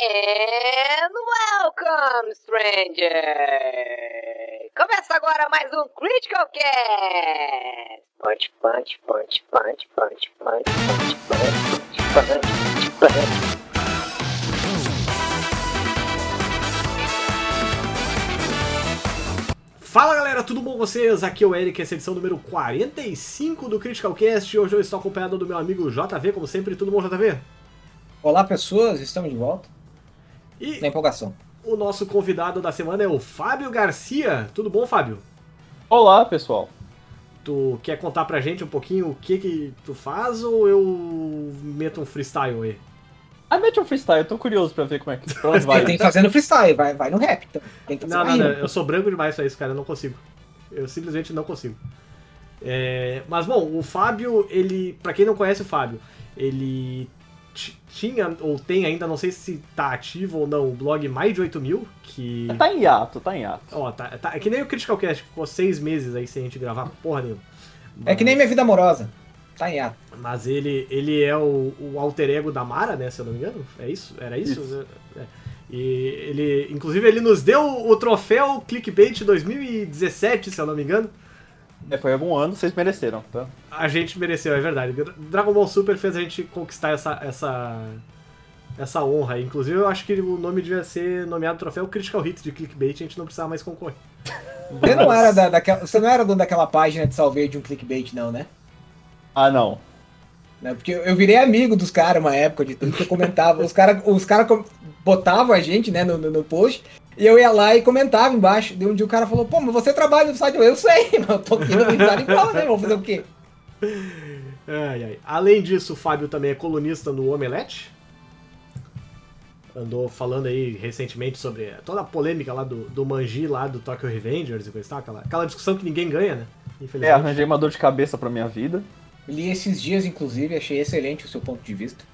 And welcome, stranger! Começa agora mais um Critical Cast! Punch, punch, punch, punch, punch, punch, punch, punch, punch, punch, punch. Fala galera, tudo bom com vocês? Aqui é o Eric, essa é a edição número 45 do Critical Cast. Hoje eu estou acompanhado do meu amigo JV, como sempre. Tudo bom, JV? Olá pessoas, estamos de volta. E Na empolgação. o nosso convidado da semana é o Fábio Garcia. Tudo bom, Fábio? Olá, pessoal. Tu quer contar pra gente um pouquinho o que que tu faz ou eu meto um freestyle aí? Ah, mete um freestyle, eu tô curioso pra ver como é que pra onde vai. Tem que fazer no freestyle, vai, vai no rap. Então. Tem que fazer Não, não, não, eu sou branco demais pra isso, cara, eu não consigo. Eu simplesmente não consigo. É, mas bom, o Fábio, ele, Pra quem não conhece o Fábio, ele tinha ou tem ainda, não sei se tá ativo ou não, o blog Mais de 8 mil, que... Tá em hiato, tá em hiato. Ó, tá, tá- é que nem o Critical Cast, ficou seis meses aí sem a gente gravar porra nenhuma. É que nem minha vida amorosa. Tá em ato. Mas ele, ele é o, o alter ego da Mara, né? Se eu não me engano. É isso? Era isso? Isso. É. E ele, inclusive, ele nos deu o troféu Clickbait 2017, se eu não me engano. É, foi algum ano, vocês mereceram, tá? A gente mereceu, é verdade. Dragon Ball Super fez a gente conquistar essa, essa, essa honra. Inclusive, eu acho que o nome devia ser nomeado troféu Critical Hit de Clickbait, a gente não precisava mais concorrer. Você não era, da, daquela, você não era dono daquela página de salveio de um clickbait, não, né? Ah, não. Né, Porque eu eu virei amigo dos caras uma época de tudo que eu comentava. Os caras os cara botavam a gente, né, no, no, no post, e eu ia lá e comentava embaixo. De um dia o cara falou, pô, mas você trabalha no site? Eu, eu sei, mas eu tô aqui no site igual, né? Vou fazer o quê? Ai, ai. Além disso, o Fábio também é colunista no Omelete. Andou falando aí recentemente sobre toda a polêmica lá do, do Manji, lá do Tokyo Revengers e coisa e tal. Aquela, aquela discussão que ninguém ganha, né? É, Infelizmente. arranjei uma dor de cabeça pra minha vida. Li esses dias, inclusive, achei excelente o seu ponto de vista.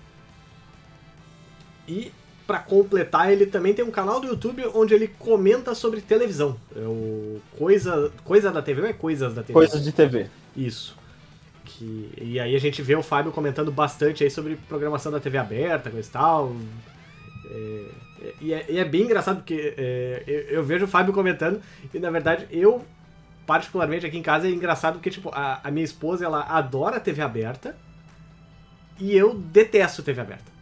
E pra completar, ele também tem um canal do YouTube onde ele comenta sobre televisão. É o Coisa, coisa da TV ou é Coisas da TV? Coisas de TV. Isso. Que, e aí a gente vê o Fábio comentando bastante aí sobre programação da TV aberta, coisa e tal. É, e, é, e é bem engraçado porque é, eu, eu vejo o Fábio comentando e na verdade eu, particularmente aqui em casa, é engraçado porque tipo, a, a minha esposa ela adora TV aberta e eu detesto TV aberta.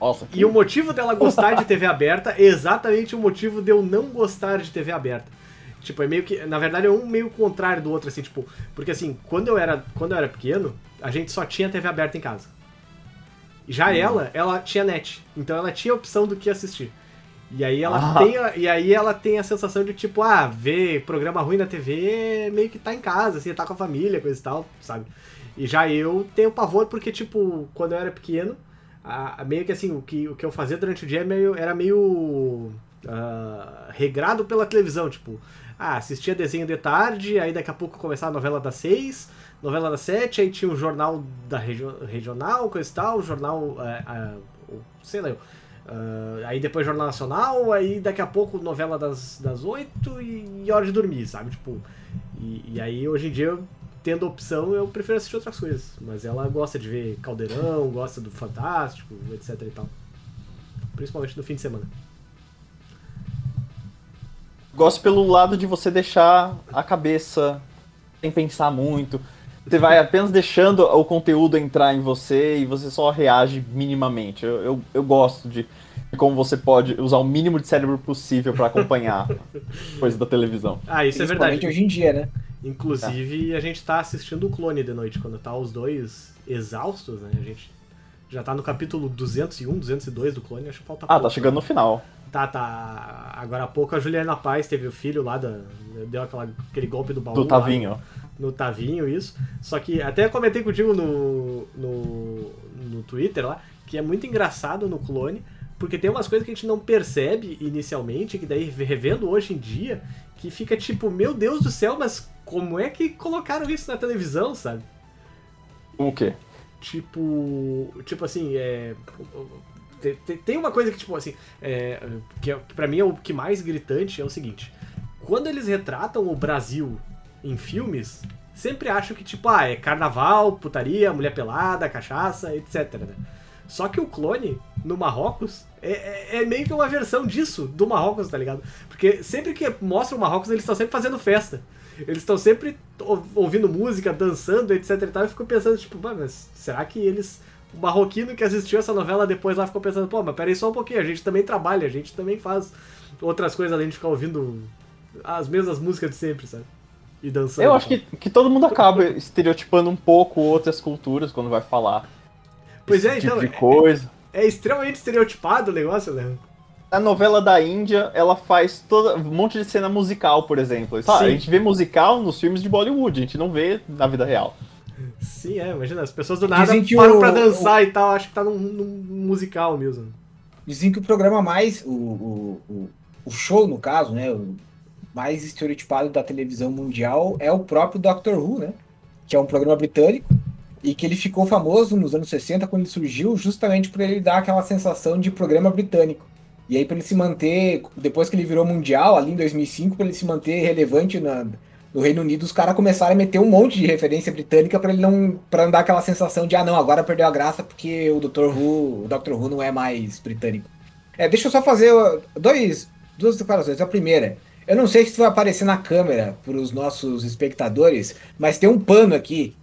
Nossa, E o motivo dela gostar de TV aberta é exatamente o motivo de eu não gostar de TV aberta. Tipo, é meio que. Na verdade, é um meio contrário do outro, assim, tipo. Porque assim, quando eu era, quando eu era pequeno, a gente só tinha TV aberta em casa. Já ela, ela tinha net. Então ela tinha a opção do que assistir. E aí ela Ah. tem a, e aí ela tem a sensação de tipo, ah, ver programa ruim na TV meio que tá em casa, assim, tá com a família, coisa e tal, sabe? E já eu tenho pavor porque, tipo, quando eu era pequeno, a- a- meio que assim, o que, o que eu fazia durante o dia era meio, era meio ah, regrado pela televisão, tipo, ah, assistia desenho de tarde, aí daqui a pouco começava a novela das seis, novela das sete, aí tinha o jornal da regio- regional, coisa e tal, jornal, ah, o- sei lá, ah, aí depois jornal nacional, aí daqui a pouco novela das, das oito e, e hora de dormir, sabe, tipo, e, e aí hoje em dia eu tendo opção, eu prefiro assistir outras coisas. Mas ela gosta de ver Caldeirão, gosta do Fantástico, etc e tal. Principalmente no fim de semana. Gosto pelo lado de você deixar a cabeça sem pensar muito. Você vai apenas deixando o conteúdo entrar em você e você só reage minimamente. Eu, eu, eu gosto de, de como você pode usar o mínimo de cérebro possível pra acompanhar coisa da televisão. Ah, isso é verdade. hoje em dia, né? Inclusive, a gente tá assistindo o clone de noite, quando tá os dois exaustos, né? A gente já tá no capítulo 201, 202 do clone, acho que falta Ah, pouco. tá chegando no final. Tá, tá. Agora há pouco a Juliana Paz teve o filho lá, da, deu aquela, aquele golpe do baú. Do lá. Tavinho. no Tavinho, isso. Só que até comentei contigo no, no, no Twitter lá, que é muito engraçado no clone, porque tem umas coisas que a gente não percebe inicialmente, que daí revendo hoje em dia, que fica tipo, meu Deus do céu, mas como é que colocaram isso na televisão, sabe? O quê? Tipo. Tipo assim, é. Tem, uma coisa que, tipo assim, é, que, é- que pra mim é o que mais gritante é o seguinte. Quando eles retratam o Brasil em filmes, sempre acham que, tipo, ah, é carnaval, putaria, mulher pelada, cachaça, etc. né? Só que o clone, no Marrocos é, é, é meio que uma versão disso, do Marrocos, tá ligado? Porque sempre que mostra o Marrocos, eles estão sempre fazendo festa. Eles estão sempre ou- ouvindo música, dançando, etc e tal. Eu fico pensando, tipo, "Pô, mas será que eles. O marroquino que assistiu essa novela depois lá ficou pensando, pô, mas peraí só um pouquinho, a gente também trabalha, a gente também faz outras coisas além de ficar ouvindo as mesmas músicas de sempre, sabe? E dançando. Eu acho que, que todo mundo acaba estereotipando um pouco outras culturas quando vai falar. Pois esse é, tipo então. de coisa. É, é extremamente estereotipado o negócio, né? A novela da Índia, ela faz toda, um monte de cena musical, por exemplo. Tá, Sim. a gente vê musical nos filmes de Bollywood, a gente não vê na vida real. Sim, é, imagina, as pessoas do nada Dizem param o- pra dançar e tal, acho que tá num, num musical mesmo. Dizem que o programa mais. O, o, o, o show, no caso, né? O mais estereotipado da televisão mundial é o próprio Doctor Who, né? Que é um programa britânico e que ele ficou famoso nos anos 60 quando ele surgiu, justamente por ele dar aquela sensação de programa britânico. E aí, para ele se manter, depois que ele virou mundial, ali em 2005, para ele se manter relevante na, no Reino Unido, os caras começaram a meter um monte de referência britânica para ele não. para dar aquela sensação de, ah, não, agora perdeu a graça porque o Dr. Who, o Dr. Who não é mais britânico. É, deixa eu só fazer dois, duas declarações. A primeira, eu não sei se vai aparecer na câmera para os nossos espectadores, mas tem um pano aqui.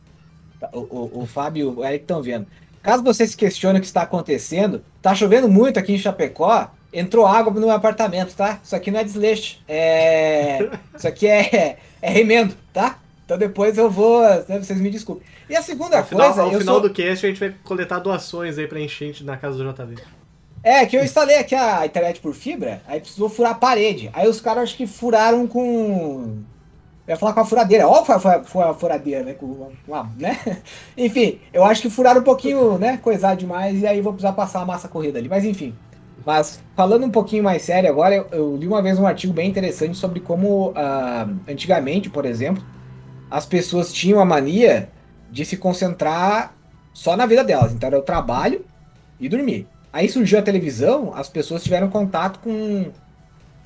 O, o, o Fábio e o Eric estão vendo. Caso você se questione o que está acontecendo, tá chovendo muito aqui em Chapecó, entrou água no meu apartamento, tá? Isso aqui não é desleixo. É... Isso aqui é, é remendo, tá? Então depois eu vou. né, Vocês me desculpem. E a segunda Ao final, coisa. ao eu final sou- do cast a gente vai coletar doações aí pra enchente na casa do JV. É, que eu instalei aqui a internet por fibra, aí precisou furar a parede. Aí os caras acho que furaram com. Eu ia falar com a furadeira. Ó, foi, foi, a furadeira, né? Com né? Enfim, eu acho que furaram um pouquinho, né? Coisar demais, e aí vou precisar passar a massa corrida ali. Mas enfim. Mas falando um pouquinho mais sério agora, eu, eu li uma vez um artigo bem interessante sobre como ah, antigamente, por exemplo, as pessoas tinham a mania de se concentrar só na vida delas. Então era o trabalho e dormir. Aí surgiu a televisão, as pessoas tiveram contato com,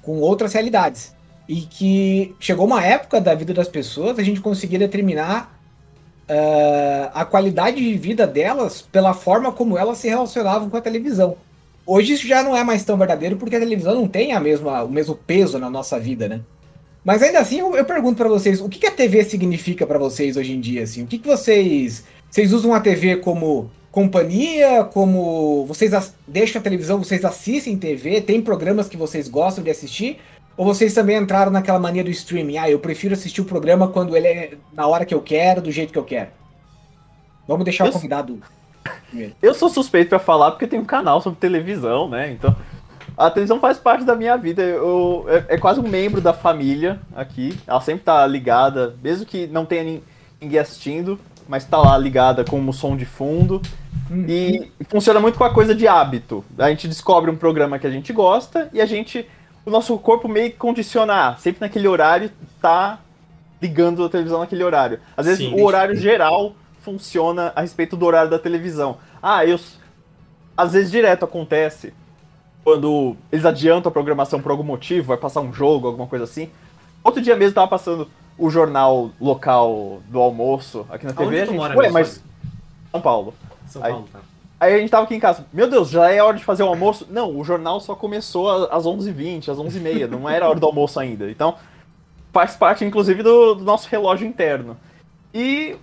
com outras realidades. E que chegou uma época da vida das pessoas, a gente conseguia determinar ah, a qualidade de vida delas pela forma como elas se relacionavam com a televisão. Hoje isso já não é mais tão verdadeiro porque a televisão não tem a mesma, o mesmo peso na nossa vida, né? Mas ainda assim, eu, eu pergunto pra vocês, o que, que a TV significa pra vocês hoje em dia? Assim? O que, que vocês. Vocês usam a TV como companhia? Como. Vocês deixam a televisão, vocês assistem TV? Tem programas que vocês gostam de assistir? Ou vocês também entraram naquela mania do streaming? Ah, eu prefiro assistir o programa quando ele é na hora que eu quero, do jeito que eu quero. Vamos deixar Eu- o convidado. Eu sou suspeito pra falar porque tem um canal sobre televisão, né? Então, a televisão faz parte da minha vida. Eu, é, é quase um membro da família aqui. Ela sempre tá ligada, mesmo que não tenha nin- ninguém assistindo, mas tá lá ligada como som de fundo. E funciona muito com a coisa de hábito. A gente descobre um programa que a gente gosta e a gente. O nosso corpo meio que condiciona. ah, Sempre naquele horário tá ligando a televisão naquele horário. Às vezes Sim, o horário geral funciona a respeito do horário da televisão. Ah, eu. Às vezes direto acontece. Quando eles adiantam a programação por algum motivo, vai passar um jogo, alguma coisa assim. Outro dia mesmo tava passando o jornal local do almoço aqui na Aonde TV. A gente, Ué, mesmo, mas. São Paulo. São Aí- Paulo, tá. Aí a gente tava aqui em casa, meu Deus, já é hora de fazer o almoço? Não, o jornal só começou às 11h20, às 11h30, não era hora do almoço ainda. Então, faz parte, inclusive, do, do nosso relógio interno. E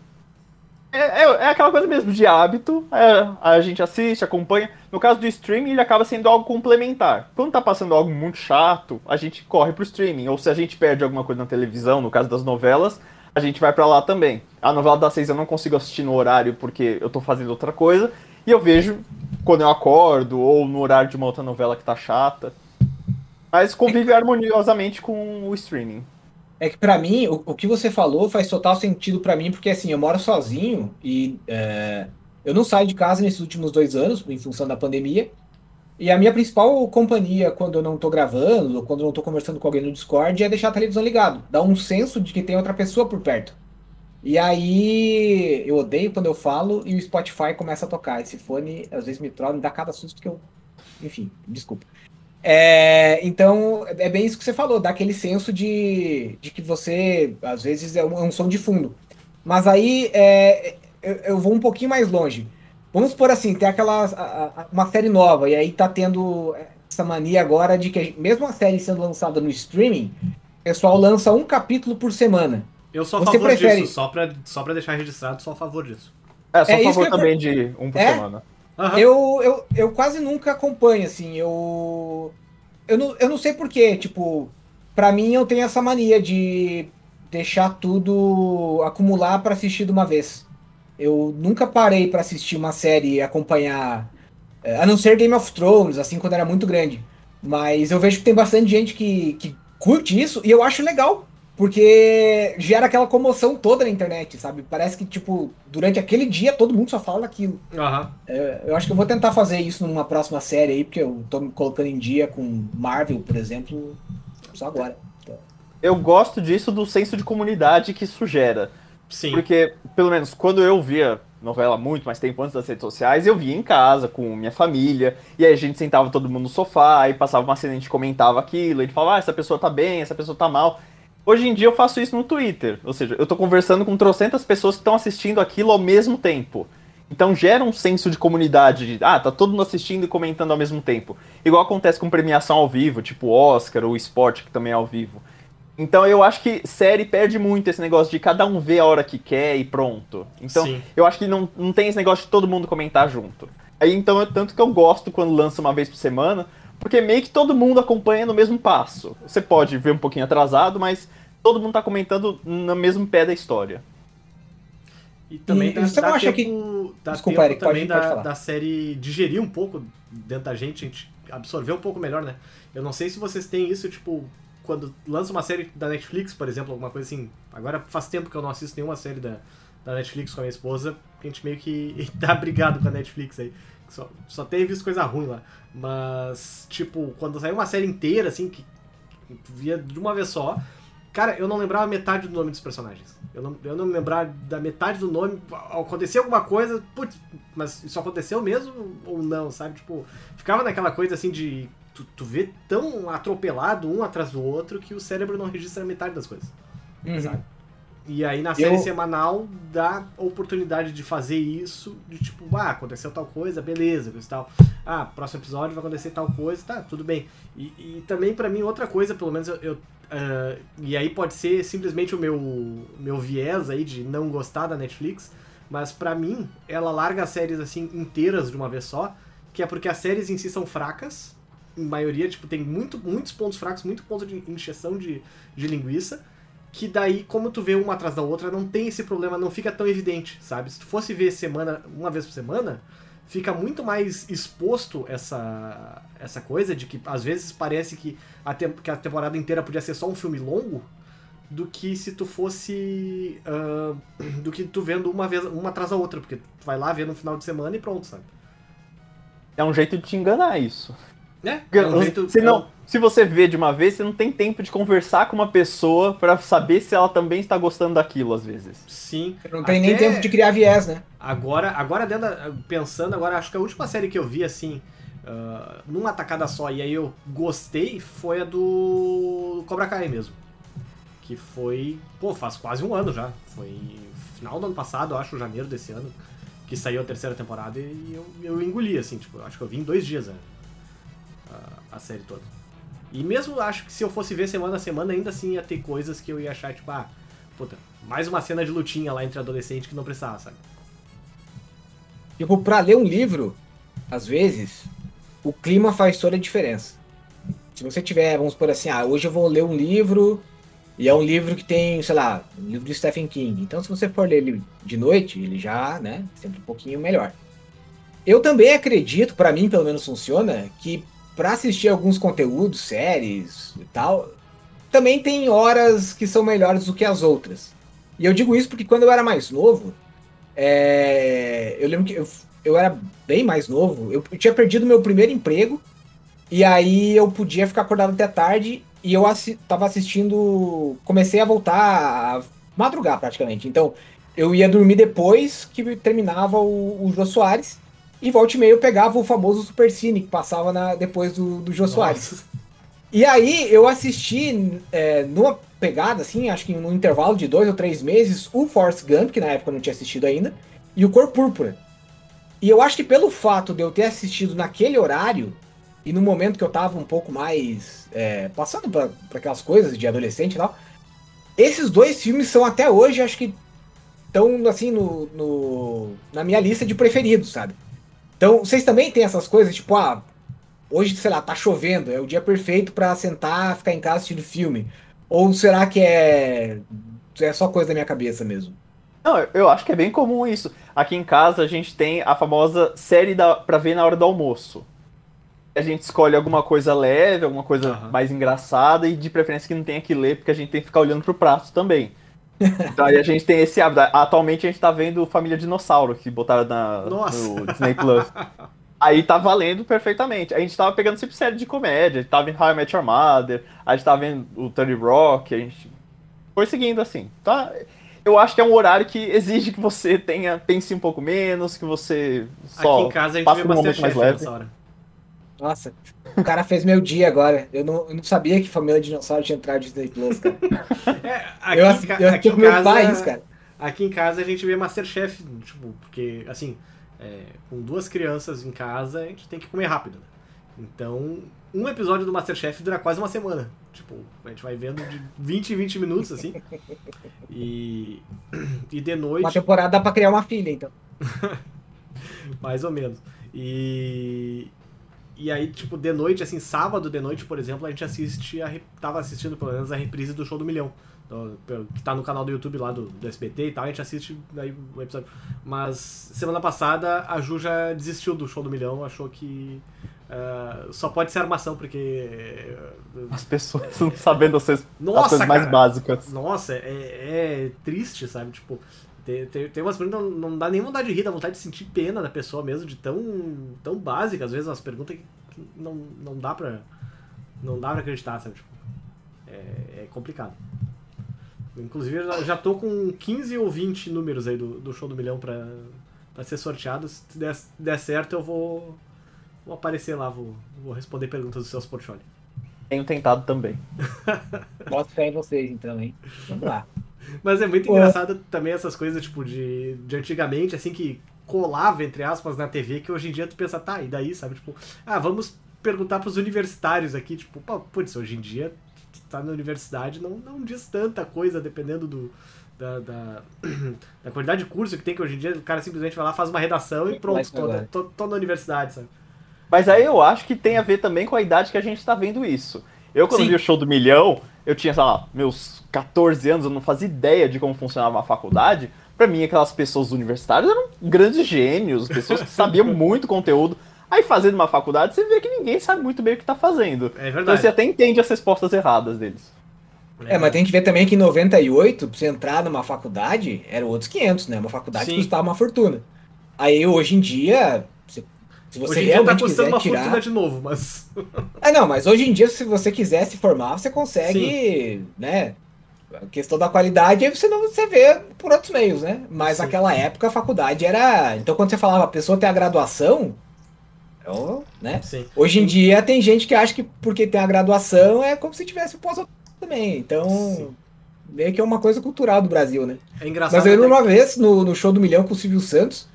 é, é- é aquela coisa mesmo, de hábito, é, a gente assiste, acompanha. No caso do streaming, ele acaba sendo algo complementar. Quando tá passando algo muito chato, a gente corre pro streaming. Ou se a gente perde alguma coisa na televisão, no caso das novelas, a gente vai pra lá também. A novela das seis eu não consigo assistir no horário porque eu tô fazendo outra coisa. E eu vejo quando eu acordo, ou no horário de uma outra novela que tá chata. Mas convive harmoniosamente com o streaming. É que pra mim, o, o que você falou faz total sentido pra mim, porque assim, eu moro sozinho e é, eu não saio de casa nesses últimos dois anos, em função da pandemia. E a minha principal companhia quando eu não tô gravando, ou quando eu não tô conversando com alguém no Discord, é deixar a televisão ligado. Dá um senso de que tem outra pessoa por perto. E aí, eu odeio quando eu falo e o Spotify começa a tocar. Esse fone, às vezes, me trola, me dá cada susto que eu. Enfim, desculpa. É, então, é bem isso que você falou, dá aquele senso de, de que você, às vezes, é um, é um som de fundo. Mas aí, é, eu, eu vou um pouquinho mais longe. Vamos por assim, tem aquela. a- a- uma série nova, e aí tá tendo essa mania agora de que, mesmo a série sendo lançada no streaming, o pessoal lança um capítulo por semana. Eu sou a Você favor prefere- disso, só pra, só pra deixar registrado, sou a favor disso. É, só É a isso favor que eu- também de um por É? semana. Aham. Eu, eu, eu quase nunca acompanho, assim, eu. Eu não, eu não sei porquê, tipo, pra mim eu tenho essa mania de deixar tudo acumular pra assistir de uma vez. Eu nunca parei pra assistir uma série e acompanhar, eh, a não ser Game of Thrones, assim, quando era muito grande. Mas eu vejo que tem bastante gente que, que curte isso e eu acho legal, porque gera aquela comoção toda na internet, sabe? Parece que, tipo, durante aquele dia todo mundo só fala daquilo. Aham. É, Eu acho que eu vou tentar fazer isso numa próxima série aí, porque eu tô me colocando em dia com Marvel, por exemplo, só agora. Eu gosto disso do senso de comunidade que isso gera. Sim. Porque, pelo menos, quando eu via novela muito mais tempo antes das redes sociais, eu via em casa com minha família, e aí a gente sentava todo mundo no sofá, aí passava uma cena, a gente comentava aquilo, a gente falava, ah, essa pessoa tá bem, essa pessoa tá mal. Hoje em dia eu faço isso no Twitter, ou seja, eu tô conversando com trocentas pessoas que estão assistindo aquilo ao mesmo tempo. Então gera um senso de comunidade, de, ah, tá todo mundo assistindo e comentando ao mesmo tempo. Igual acontece com premiação ao vivo, tipo Oscar ou esporte, que também é ao vivo. Então eu acho que série perde muito esse negócio de cada um ver a hora que quer e pronto. Então Sim. eu acho que não, não tem esse negócio de todo mundo comentar junto. Aí então é tanto que eu gosto quando lança uma vez por semana, porque meio que todo mundo acompanha no mesmo passo. Você pode ver um pouquinho atrasado, mas todo mundo tá comentando no mesmo pé da história. E também E dá, você não dá acha tempo, dá Desculpa, tempo Eric, pode- também pode da, falar. da série digerir um pouco dentro da gente, a gente absorver um pouco melhor, né? Eu não sei se vocês têm isso, tipo, quando lança uma série da Netflix, por exemplo, alguma coisa assim. Agora faz tempo que eu não assisto nenhuma série da, da Netflix com a minha esposa, porque a gente meio que tá brigado com a Netflix aí. Só, só tem visto coisa ruim lá. Mas, tipo, quando saiu uma série inteira, assim, que, via de uma vez só, Cara, eu não lembrava metade do nome dos personagens. Eu não, eu não me lembrava da metade do nome. Aconteceu alguma coisa, putz, mas isso aconteceu mesmo ou não, sabe? Tipo, ficava naquela coisa assim de. Tu, tu vê tão atropelado um atrás do outro que o cérebro não registra metade das coisas, Uhum. sabe? E aí na série Eu- semanal dá oportunidade de fazer isso, de tipo, ah, aconteceu tal coisa, beleza, e tal. Ah, próximo episódio vai acontecer tal coisa, tá, tudo bem. E, e também pra mim outra coisa, pelo menos eu, eu, ah, e aí pode ser simplesmente o meu meu viés aí de não gostar da Netflix, mas pra mim ela larga as séries assim inteiras de uma vez só, que é porque as séries em si são fracas, em maioria tipo tem muito, muitos pontos fracos, muito ponto de encheção de, de linguiça que daí, como tu vê uma atrás da outra, não tem esse problema, não fica tão evidente, sabe? Se tu fosse ver semana, uma vez por semana, fica muito mais exposto essa essa coisa de que às vezes parece que a, tem- que a temporada inteira podia ser só um filme longo, do que se tu fosse. ah, do que tu vendo uma vez, uma atrás da outra, porque tu vai lá ver no final de semana e pronto, sabe? É um jeito de te enganar isso. Né? É um jeito- se, é não, se você vê de uma vez, você não tem tempo de conversar com uma pessoa pra saber se ela também está gostando daquilo, às vezes. Sim. Não tem nem Até- tempo de criar viés, né? Agora, agora dentro da- pensando, agora acho que a última série que eu vi assim, ah, numa tacada só, e aí eu gostei, foi a do Cobra Kai mesmo. Que foi, pô, faz quase um ano já. Foi final do ano passado, acho, janeiro desse ano, que saiu a terceira temporada e eu, eu engoli, assim, tipo, eu acho que eu vi em dois dias a, a série toda. E mesmo acho que se eu fosse ver semana a semana, ainda assim ia ter coisas que eu ia achar, tipo, ah, puta, mais uma cena de lutinha lá entre adolescentes que não precisava, sabe? Tipo, pra ler um livro, às vezes, o clima faz toda a diferença. Se você tiver, vamos por assim, ah, hoje eu vou ler um livro, e é um livro que tem, sei lá, um livro de Stephen King. Então, se você for ler ele de noite, ele já, né, sempre um pouquinho melhor. Eu também acredito, pra mim pelo menos funciona, que pra assistir alguns conteúdos, séries e tal, também tem horas que são melhores do que as outras. E eu digo isso porque quando eu era mais novo, é, eu lembro que eu, eu era bem mais novo. Eu, eu tinha perdido meu primeiro emprego. E aí eu podia ficar acordado até tarde. E eu assi tava assistindo. Comecei a voltar a madrugar praticamente. Então eu ia dormir depois que terminava o, o Jô Soares. E volta e meia eu pegava o famoso Super Cine que passava na, depois do, do Jô Soares. E aí eu assisti é, numa pegada, assim, acho que num intervalo de dois ou três meses, o Forrest Gump, que na época eu não tinha assistido ainda, e o Cor Púrpura. E eu acho que pelo fato de eu ter assistido naquele horário, e no momento que eu tava um pouco mais é, passando por aquelas coisas de adolescente e tal, esses dois filmes são até hoje, acho que estão assim no, no, na minha lista de preferidos, sabe? Então, vocês também têm essas coisas, tipo, ah, hoje, sei lá, tá chovendo, é o dia perfeito para sentar, ficar em casa assistindo filme. Ou será que é é só coisa da minha cabeça mesmo? Não, eu acho que é bem comum isso. Aqui em casa a gente tem a famosa série da, pra ver na hora do almoço. A gente escolhe alguma coisa leve, alguma coisa uhum. mais engraçada e de preferência que não tenha que ler, porque a gente tem que ficar olhando pro prato também. Então aí a gente tem esse hábito. Atualmente a gente tá vendo Família Dinossauro, que botaram na, no Disney Plus. Aí tá valendo perfeitamente. A gente tava pegando sempre série de comédia, a gente tava em How I Met Your Mother, a gente tava vendo o Tony Rock, a gente foi seguindo assim. Tá? Eu acho que é um horário que exige que você tenha, pense um pouco menos, que você só Aqui em casa a gente vê um momento mais leve. Nossa, o cara fez meu dia agora. Eu não, eu não sabia que Família Dinossauro tinha entrado de Disney Plus, cara. É, aqui, eu, eu aqui, aqui em casa, país, cara. Aqui em casa a gente vê Masterchef, tipo, porque, assim, é, com duas crianças em casa, a gente tem que comer rápido. Né? Então, um episódio do Masterchef dura quase uma semana. Tipo, a gente vai vendo de 20 em 20 minutos, assim. E, e de noite. Uma temporada dá pra criar uma filha, então. Mais ou menos. E. E aí, tipo, de noite, assim, sábado de noite, por exemplo, a gente assiste, a, tava assistindo pelo menos a reprise do show do Milhão. Do, que tá no canal do YouTube lá do, do SBT e tal, a gente assiste aí o episódio. Mas semana passada a Ju já desistiu do show do Milhão, achou que Uh, só pode ser armação, porque. Uh, As pessoas não sabendo as, Nossa, as coisas mais básicas. Nossa, é, é, triste, sabe? Tipo, tem, tem, tem umas perguntas que não, não dá nem vontade de rir, dá vontade de sentir pena da pessoa mesmo, de tão, tão básica, às vezes, umas perguntas que, não, não dá pra. Não dá pra acreditar, sabe? Tipo, é, é complicado. Inclusive, eu já, tô com 15 ou 20 números aí do, do show do milhão pra, pra ser sorteado. Se der, der certo, eu vou Vou aparecer lá, vou, vou responder perguntas do seus portfólio. Tenho tentado também. Posso ficar em vocês então, hein? Vamos lá. Mas é muito engraçado também essas coisas, tipo, de, de antigamente, assim, que colava, entre aspas, na TV, que hoje em dia tu pensa, tá, e daí, sabe? Tipo, ah, vamos perguntar pros universitários aqui, tipo, putz, hoje em dia tá na universidade, não, não diz tanta coisa, dependendo do, da, da, da, qualidade de curso que tem, que hoje em dia o cara simplesmente vai lá, faz uma redação e pronto, tô, tô, tô na universidade, sabe? Mas aí eu acho que tem a ver também com a idade que a gente tá vendo isso. Eu, quando Sim. vi o show do Milhão, eu tinha, sei lá, meus 14 anos, eu não fazia ideia de como funcionava uma faculdade. Pra mim, aquelas pessoas universitárias eram grandes gênios, pessoas que sabiam muito conteúdo. Aí, fazendo uma faculdade, você vê que ninguém sabe muito bem o que tá fazendo. É verdade. Então você até entende as respostas erradas deles. É, mas tem que ver também que em 98, pra você entrar numa faculdade, era outros 500, né? Uma faculdade Sim. custava uma fortuna. Aí, hoje em dia, se você hoje em dia tá custando uma tirar... fortuna de novo, mas. é, não, mas hoje em dia, se você quiser se formar, você consegue, Sim. né? A questão da qualidade, você não você vê por outros meios, né? Mas Sim. naquela época a faculdade era. Então quando você falava a pessoa tem a graduação, eu, né? Sim. Hoje em dia tem gente que acha que porque tem a graduação é como se tivesse o pós também. Então. Sim. Meio que é uma coisa cultural do Brasil, né? É engraçado. Mas eu lembro uma vez no, no show do Milhão com o Silvio Santos,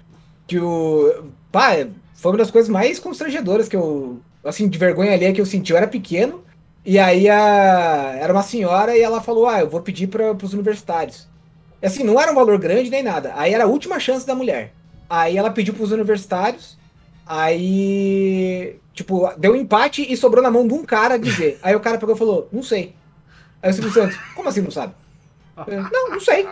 que o. Pá, foi uma das coisas mais constrangedoras que eu, assim, de vergonha ali que eu senti. Eu era pequeno, e aí a, era uma senhora e ela falou: Ah, eu vou pedir para os universitários. E assim, não era um valor grande nem nada. Aí era a última chance da mulher. Aí ela pediu para os universitários, aí, tipo, deu um empate e sobrou na mão de um cara dizer. Aí o cara pegou e falou: Não sei. Aí o Silvio Santos: Como assim não sabe? Eu, não, não sei.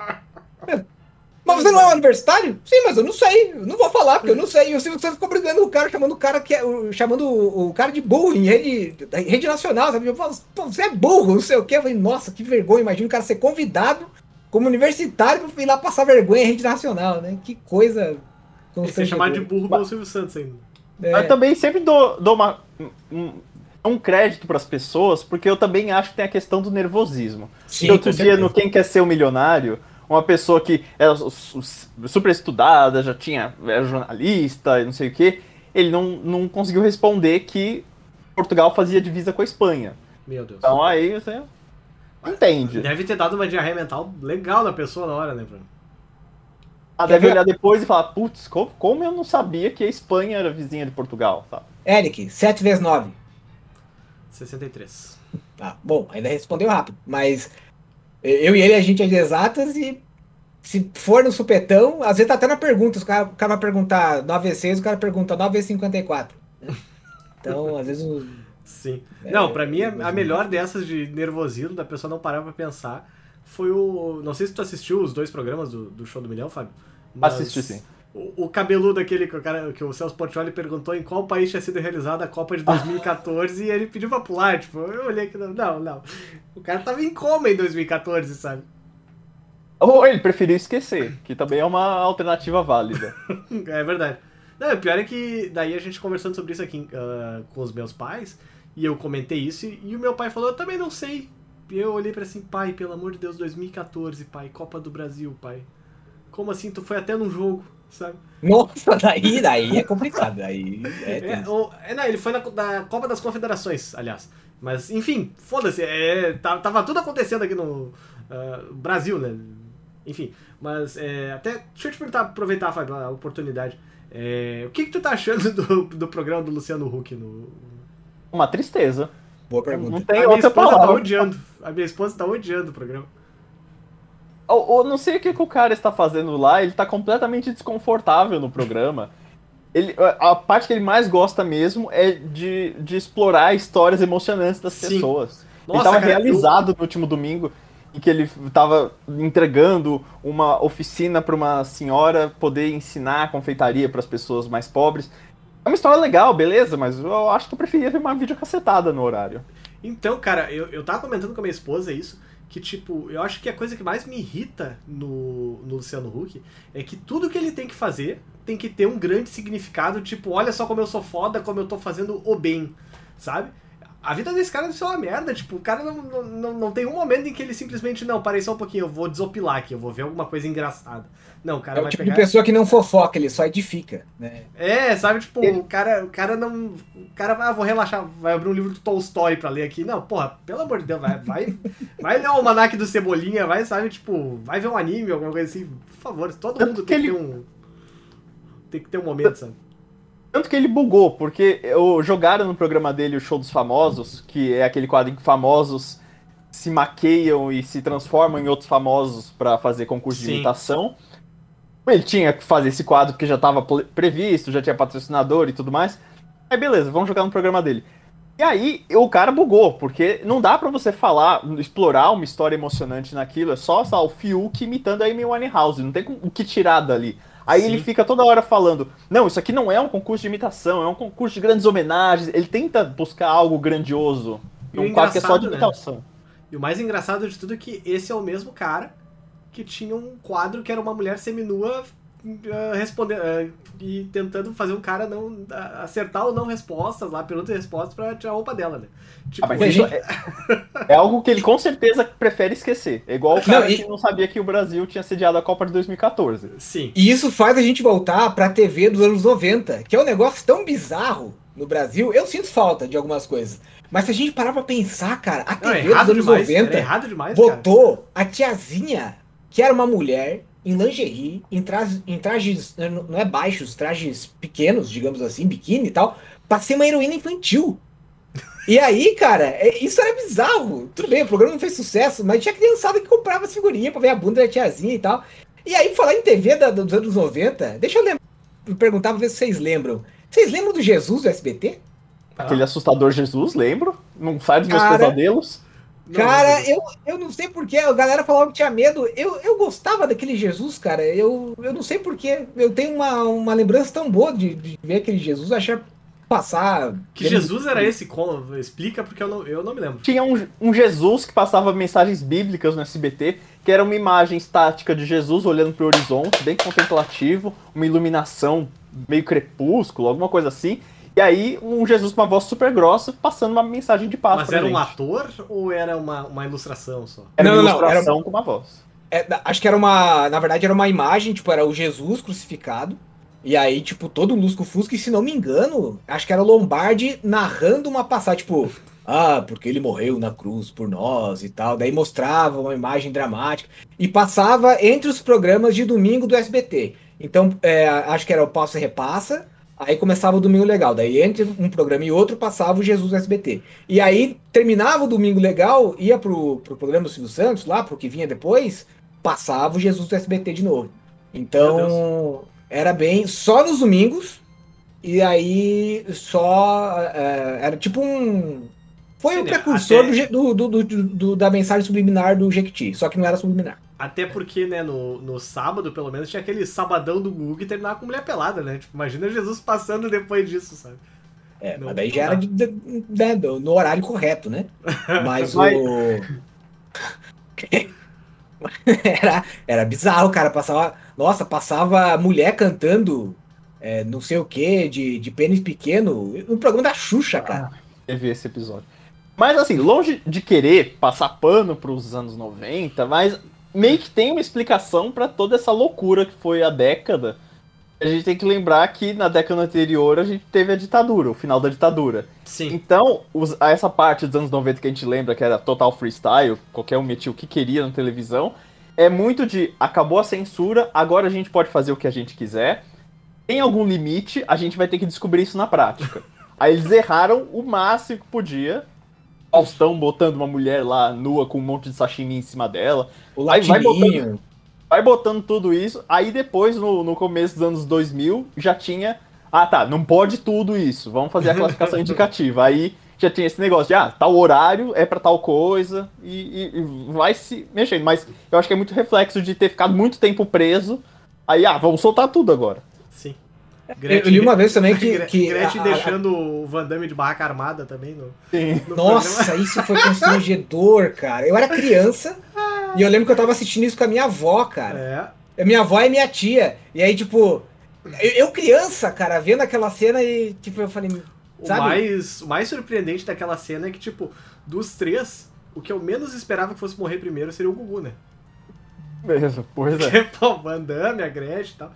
Mas você não é um universitário? Sim, mas eu não sei. Eu não vou falar, porque eu não sei. E o Silvio Santos ficou brigando o cara, chamando o cara que é, chamando o, cara de burro em rede, rede nacional, sabe? Eu falo, você é burro, não sei o quê. Eu falei, nossa, que vergonha. Imagina o cara ser convidado como universitário pra ir lá passar vergonha em rede nacional, né? Que coisa. Ser chamado de burro pelo Silvio Santos ainda. É. Eu também sempre dou, dou uma, um, um crédito para as pessoas, porque eu também acho que tem a questão do nervosismo. Sim, outro dia, no Quem Quer Ser o Milionário, uma pessoa que era super estudada, já tinha, era jornalista e não sei o que, ele não, não conseguiu responder que Portugal fazia divisa com a Espanha. Meu Deus. Então aí você entende. Deve ter dado uma diarreia mental legal na pessoa na hora, né, Bruno? Ah, deve olhar depois e falar, putz, como, como eu não sabia que a Espanha era vizinha de Portugal, tá? Eric, 7 vezes 9. 63. Ah, bom, ainda respondeu rápido, mas eu e ele, a gente é de exatas e se for no supetão, às vezes tá até na pergunta, o cara, o cara vai perguntar 9 vezes 6, o cara pergunta 9 vezes 54. né? Então, às vezes o... Sim. É, não, pra mim, a, a melhor dessas de nervosismo, da pessoa não parar pra pensar, foi o. Não sei se tu assistiu os dois programas do, do Show do Milhão, Fábio. mas Assisti sim. O, o cabeludo aquele que o, cara, que o Celso Portioli perguntou em qual país tinha sido realizada a Copa de 2014 e ele pediu pra pular. Tipo, eu olhei aqui, não, não. O cara tava em coma em 2014, sabe? Ou ele preferiu esquecer, que também é uma alternativa válida. É verdade. Não, o pior é que daí a gente conversando sobre isso aqui ah, com os meus pais, e eu comentei isso, e o meu pai falou, eu também não sei. E eu olhei pra assim, pai, pelo amor de Deus, 2014, pai, Copa do Brasil, pai. Como assim? Tu foi até num jogo, sabe? Nossa, daí, daí é complicado. Daí é, É, ou- é, não, ele foi na, na Copa das Confederações, aliás. Mas, enfim, foda-se. É, tá- tava tudo acontecendo aqui no ah, Brasil, né? Enfim, mas é, até. Deixa eu te perguntar, aproveitar, Fábio, a oportunidade. É, o que, que tu tá achando do, do programa do Luciano Huck no. Uma tristeza. Boa Não pergunta. tem a minha outra esposa tá palavra. odiando. A minha esposa tá odiando o programa. Ou, ou não sei o que, que o cara está fazendo lá, ele tá completamente desconfortável no programa. Ele, a parte que ele mais gosta mesmo é de, de explorar histórias emocionantes das Sim. pessoas. Nossa, ele tava cara, eu- realizado no último domingo, em que ele tava entregando uma oficina para uma senhora poder ensinar confeitaria para as pessoas mais pobres. É uma história legal, beleza, mas eu acho que eu preferia ver uma videocacetada no horário. Então, cara, eu, eu tava comentando com a minha esposa isso, que, tipo, eu acho que a coisa que mais me irrita no, no Luciano Huck é que tudo que ele tem que fazer tem que ter um grande significado, tipo, olha só como eu sou foda, como eu tô fazendo o bem, sabe? A vida desse cara deve ser uma merda, tipo, o cara não, não, não, tem um momento em que ele simplesmente, não, parei só um pouquinho, eu vou desopilar aqui, eu vou ver alguma coisa engraçada. Não, o cara É o vai tipo pegar... de pessoa que não fofoca, ele só edifica, né? É, sabe, tipo, Ele- o cara, o cara não. O cara vai, ah, vou relaxar, vai abrir um livro do Tolstói pra ler aqui. Não, porra, pelo amor de Deus, vai, vai, vai ler o almanac do Cebolinha, vai, sabe, tipo, vai ver um anime, alguma coisa assim. Por favor, todo Tanto mundo que tem que ele- ter um. Tem que ter um momento, sabe? Tanto que ele bugou, porque eu, jogaram no programa dele o Show dos Famosos, que é aquele quadro em que famosos se maqueiam e se transformam em outros famosos pra fazer concurso Sim. de imitação. Ele tinha que fazer esse quadro porque já estava previsto, já tinha patrocinador e tudo mais. Aí beleza, vamos jogar no programa dele. E aí o cara bugou, porque não dá pra você falar, explorar uma história emocionante naquilo, é só, só o Fiuk imitando a Amy Winehouse, não tem o que tirar dali. Aí Sim. ele fica toda hora falando, não, isso aqui não é um concurso de imitação, é um concurso de grandes homenagens. Ele tenta buscar algo grandioso E num quadro que é só de né? imitação. E o mais engraçado de tudo é que esse é o mesmo cara que tinha um quadro que era uma mulher seminua ah, respondendo ah, e tentando fazer um cara não ah, acertar ou não respostas lá, perguntas e respostas pra tirar a roupa dela, né? Tipo, Ah, mas isso é, é algo que ele com certeza prefere esquecer. É igual o cara Não, e- que não sabia que o Brasil tinha sediado a Copa de 2014. sim. E isso faz a gente voltar pra TV dos anos 90, que é um negócio tão bizarro no Brasil. Eu sinto falta de algumas coisas. Mas se a gente parar pra pensar, cara, a Não, é TV dos anos demais. 90 Era errado demais, cara. botou a tiazinha, que era uma mulher, em lingerie, em, trajes, em trajes, né, não é baixos, trajes pequenos, digamos assim, biquíni e tal, pra ser uma heroína infantil. E aí, cara, é- isso era bizarro. Tudo bem, o programa não fez sucesso, mas tinha criançada que comprava as figurinhas pra ver a bunda da tiazinha e tal. E aí, falar em TV da- dos anos 90, deixa eu lembrar, perguntar pra ver se vocês lembram. Vocês lembram do Jesus do SBT? Aquele assustador Jesus, lembro. Não sai dos meus Cara, pesadelos. Não, Cara, não, eu, eu não sei porquê, a galera falava que tinha medo. Eu, eu gostava daquele Jesus, cara. Eu, eu não sei porquê. Eu tenho uma, uma lembrança tão boa de, de ver aquele Jesus, achar passar. Que Jesus era esse? Como? Explica, porque eu não, eu não me lembro. Tinha um, um Jesus que passava mensagens bíblicas no SBT, que era uma imagem estática de Jesus olhando pro horizonte, bem contemplativo, uma iluminação meio crepúsculo, alguma coisa assim. E aí, um Jesus com uma voz super grossa passando uma mensagem de paz Mas pra era um gente. ator ou era uma, uma ilustração só? Era Não, uma não, não, ilustração com uma voz. É, acho que era uma. Na verdade, era uma imagem, tipo, era o Jesus crucificado. E aí, tipo, todo Lusco Fusco, e se não me engano, acho que era o Lombardi narrando uma passagem, tipo, ah, porque ele morreu na cruz por nós e tal. Daí mostrava uma imagem dramática. E passava entre os programas de domingo do SBT. Então, é, acho que era o Passa e Repassa. Aí começava o Domingo Legal. Daí, entre um programa e outro, passava o Jesus SBT. E aí, terminava o Domingo Legal, ia pro, pro programa do Silvio Santos, lá, pro que vinha depois, passava o Jesus SBT de novo. Então, era bem. Só nos domingos. E aí, só. é, era tipo um. Foi o precursor Até- do, do- do- do- da mensagem subliminar do Jequiti. Só que não era subliminar. Até porque, né, no, no sábado, pelo menos, tinha aquele sabadão do Google que terminava com mulher pelada, né? Tipo, imagina Jesus passando depois disso, sabe? É, Não, mas daí já era de- de- né, do- no horário correto, né? Mas o. Era, era bizarro, cara. Passava. Nossa, passava mulher cantando é, não sei o que, de, de pênis pequeno, no programa da Xuxa, cara. Teve esse episódio. Mas assim, longe de querer passar pano pros anos 90, mas meio que tem uma explicação pra toda essa loucura que foi a década. A gente tem que lembrar que na década anterior a gente teve a ditadura, o final da ditadura. Sim. Então, os- essa parte dos anos 90 que a gente lembra que era total freestyle, qualquer um metia o que queria na televisão, é muito de acabou a censura, agora a gente pode fazer o que a gente quiser. Tem algum limite, a gente vai ter que descobrir isso na prática. Aí eles erraram o máximo que podia. Faustão botando uma mulher lá nua com um monte de sashimi em cima dela. O Vai- vai latininho. Vai botando tudo isso. Aí depois, no, no começo dos anos 2000, já tinha. Ah, tá, não pode tudo isso. Vamos fazer a classificação indicativa. Aí já tinha esse negócio de, ah, tal horário é pra tal coisa. E, e- e vai se mexendo. Mas eu acho que é muito reflexo de ter ficado muito tempo preso. Aí, ah, vamos soltar tudo agora. Sim. Eu, li uma vez também que. Que Gretchen a- a- deixando o Van Damme de barraca armada também no, Sim. no Nossa, isso foi constrangedor, cara. Eu era criança e eu lembro que eu tava assistindo isso com a minha avó, cara. É. A Minha avó é minha tia. E aí, tipo, eu, eu criança, cara, vendo aquela cena e, tipo, eu falei. O Sabe? mais, o mais surpreendente daquela cena é que, tipo, dos três, o que eu menos esperava que fosse morrer primeiro seria o Gugu, né? Mesmo, pois é. Porque, pô, Van Damme, a Gretchen e tal.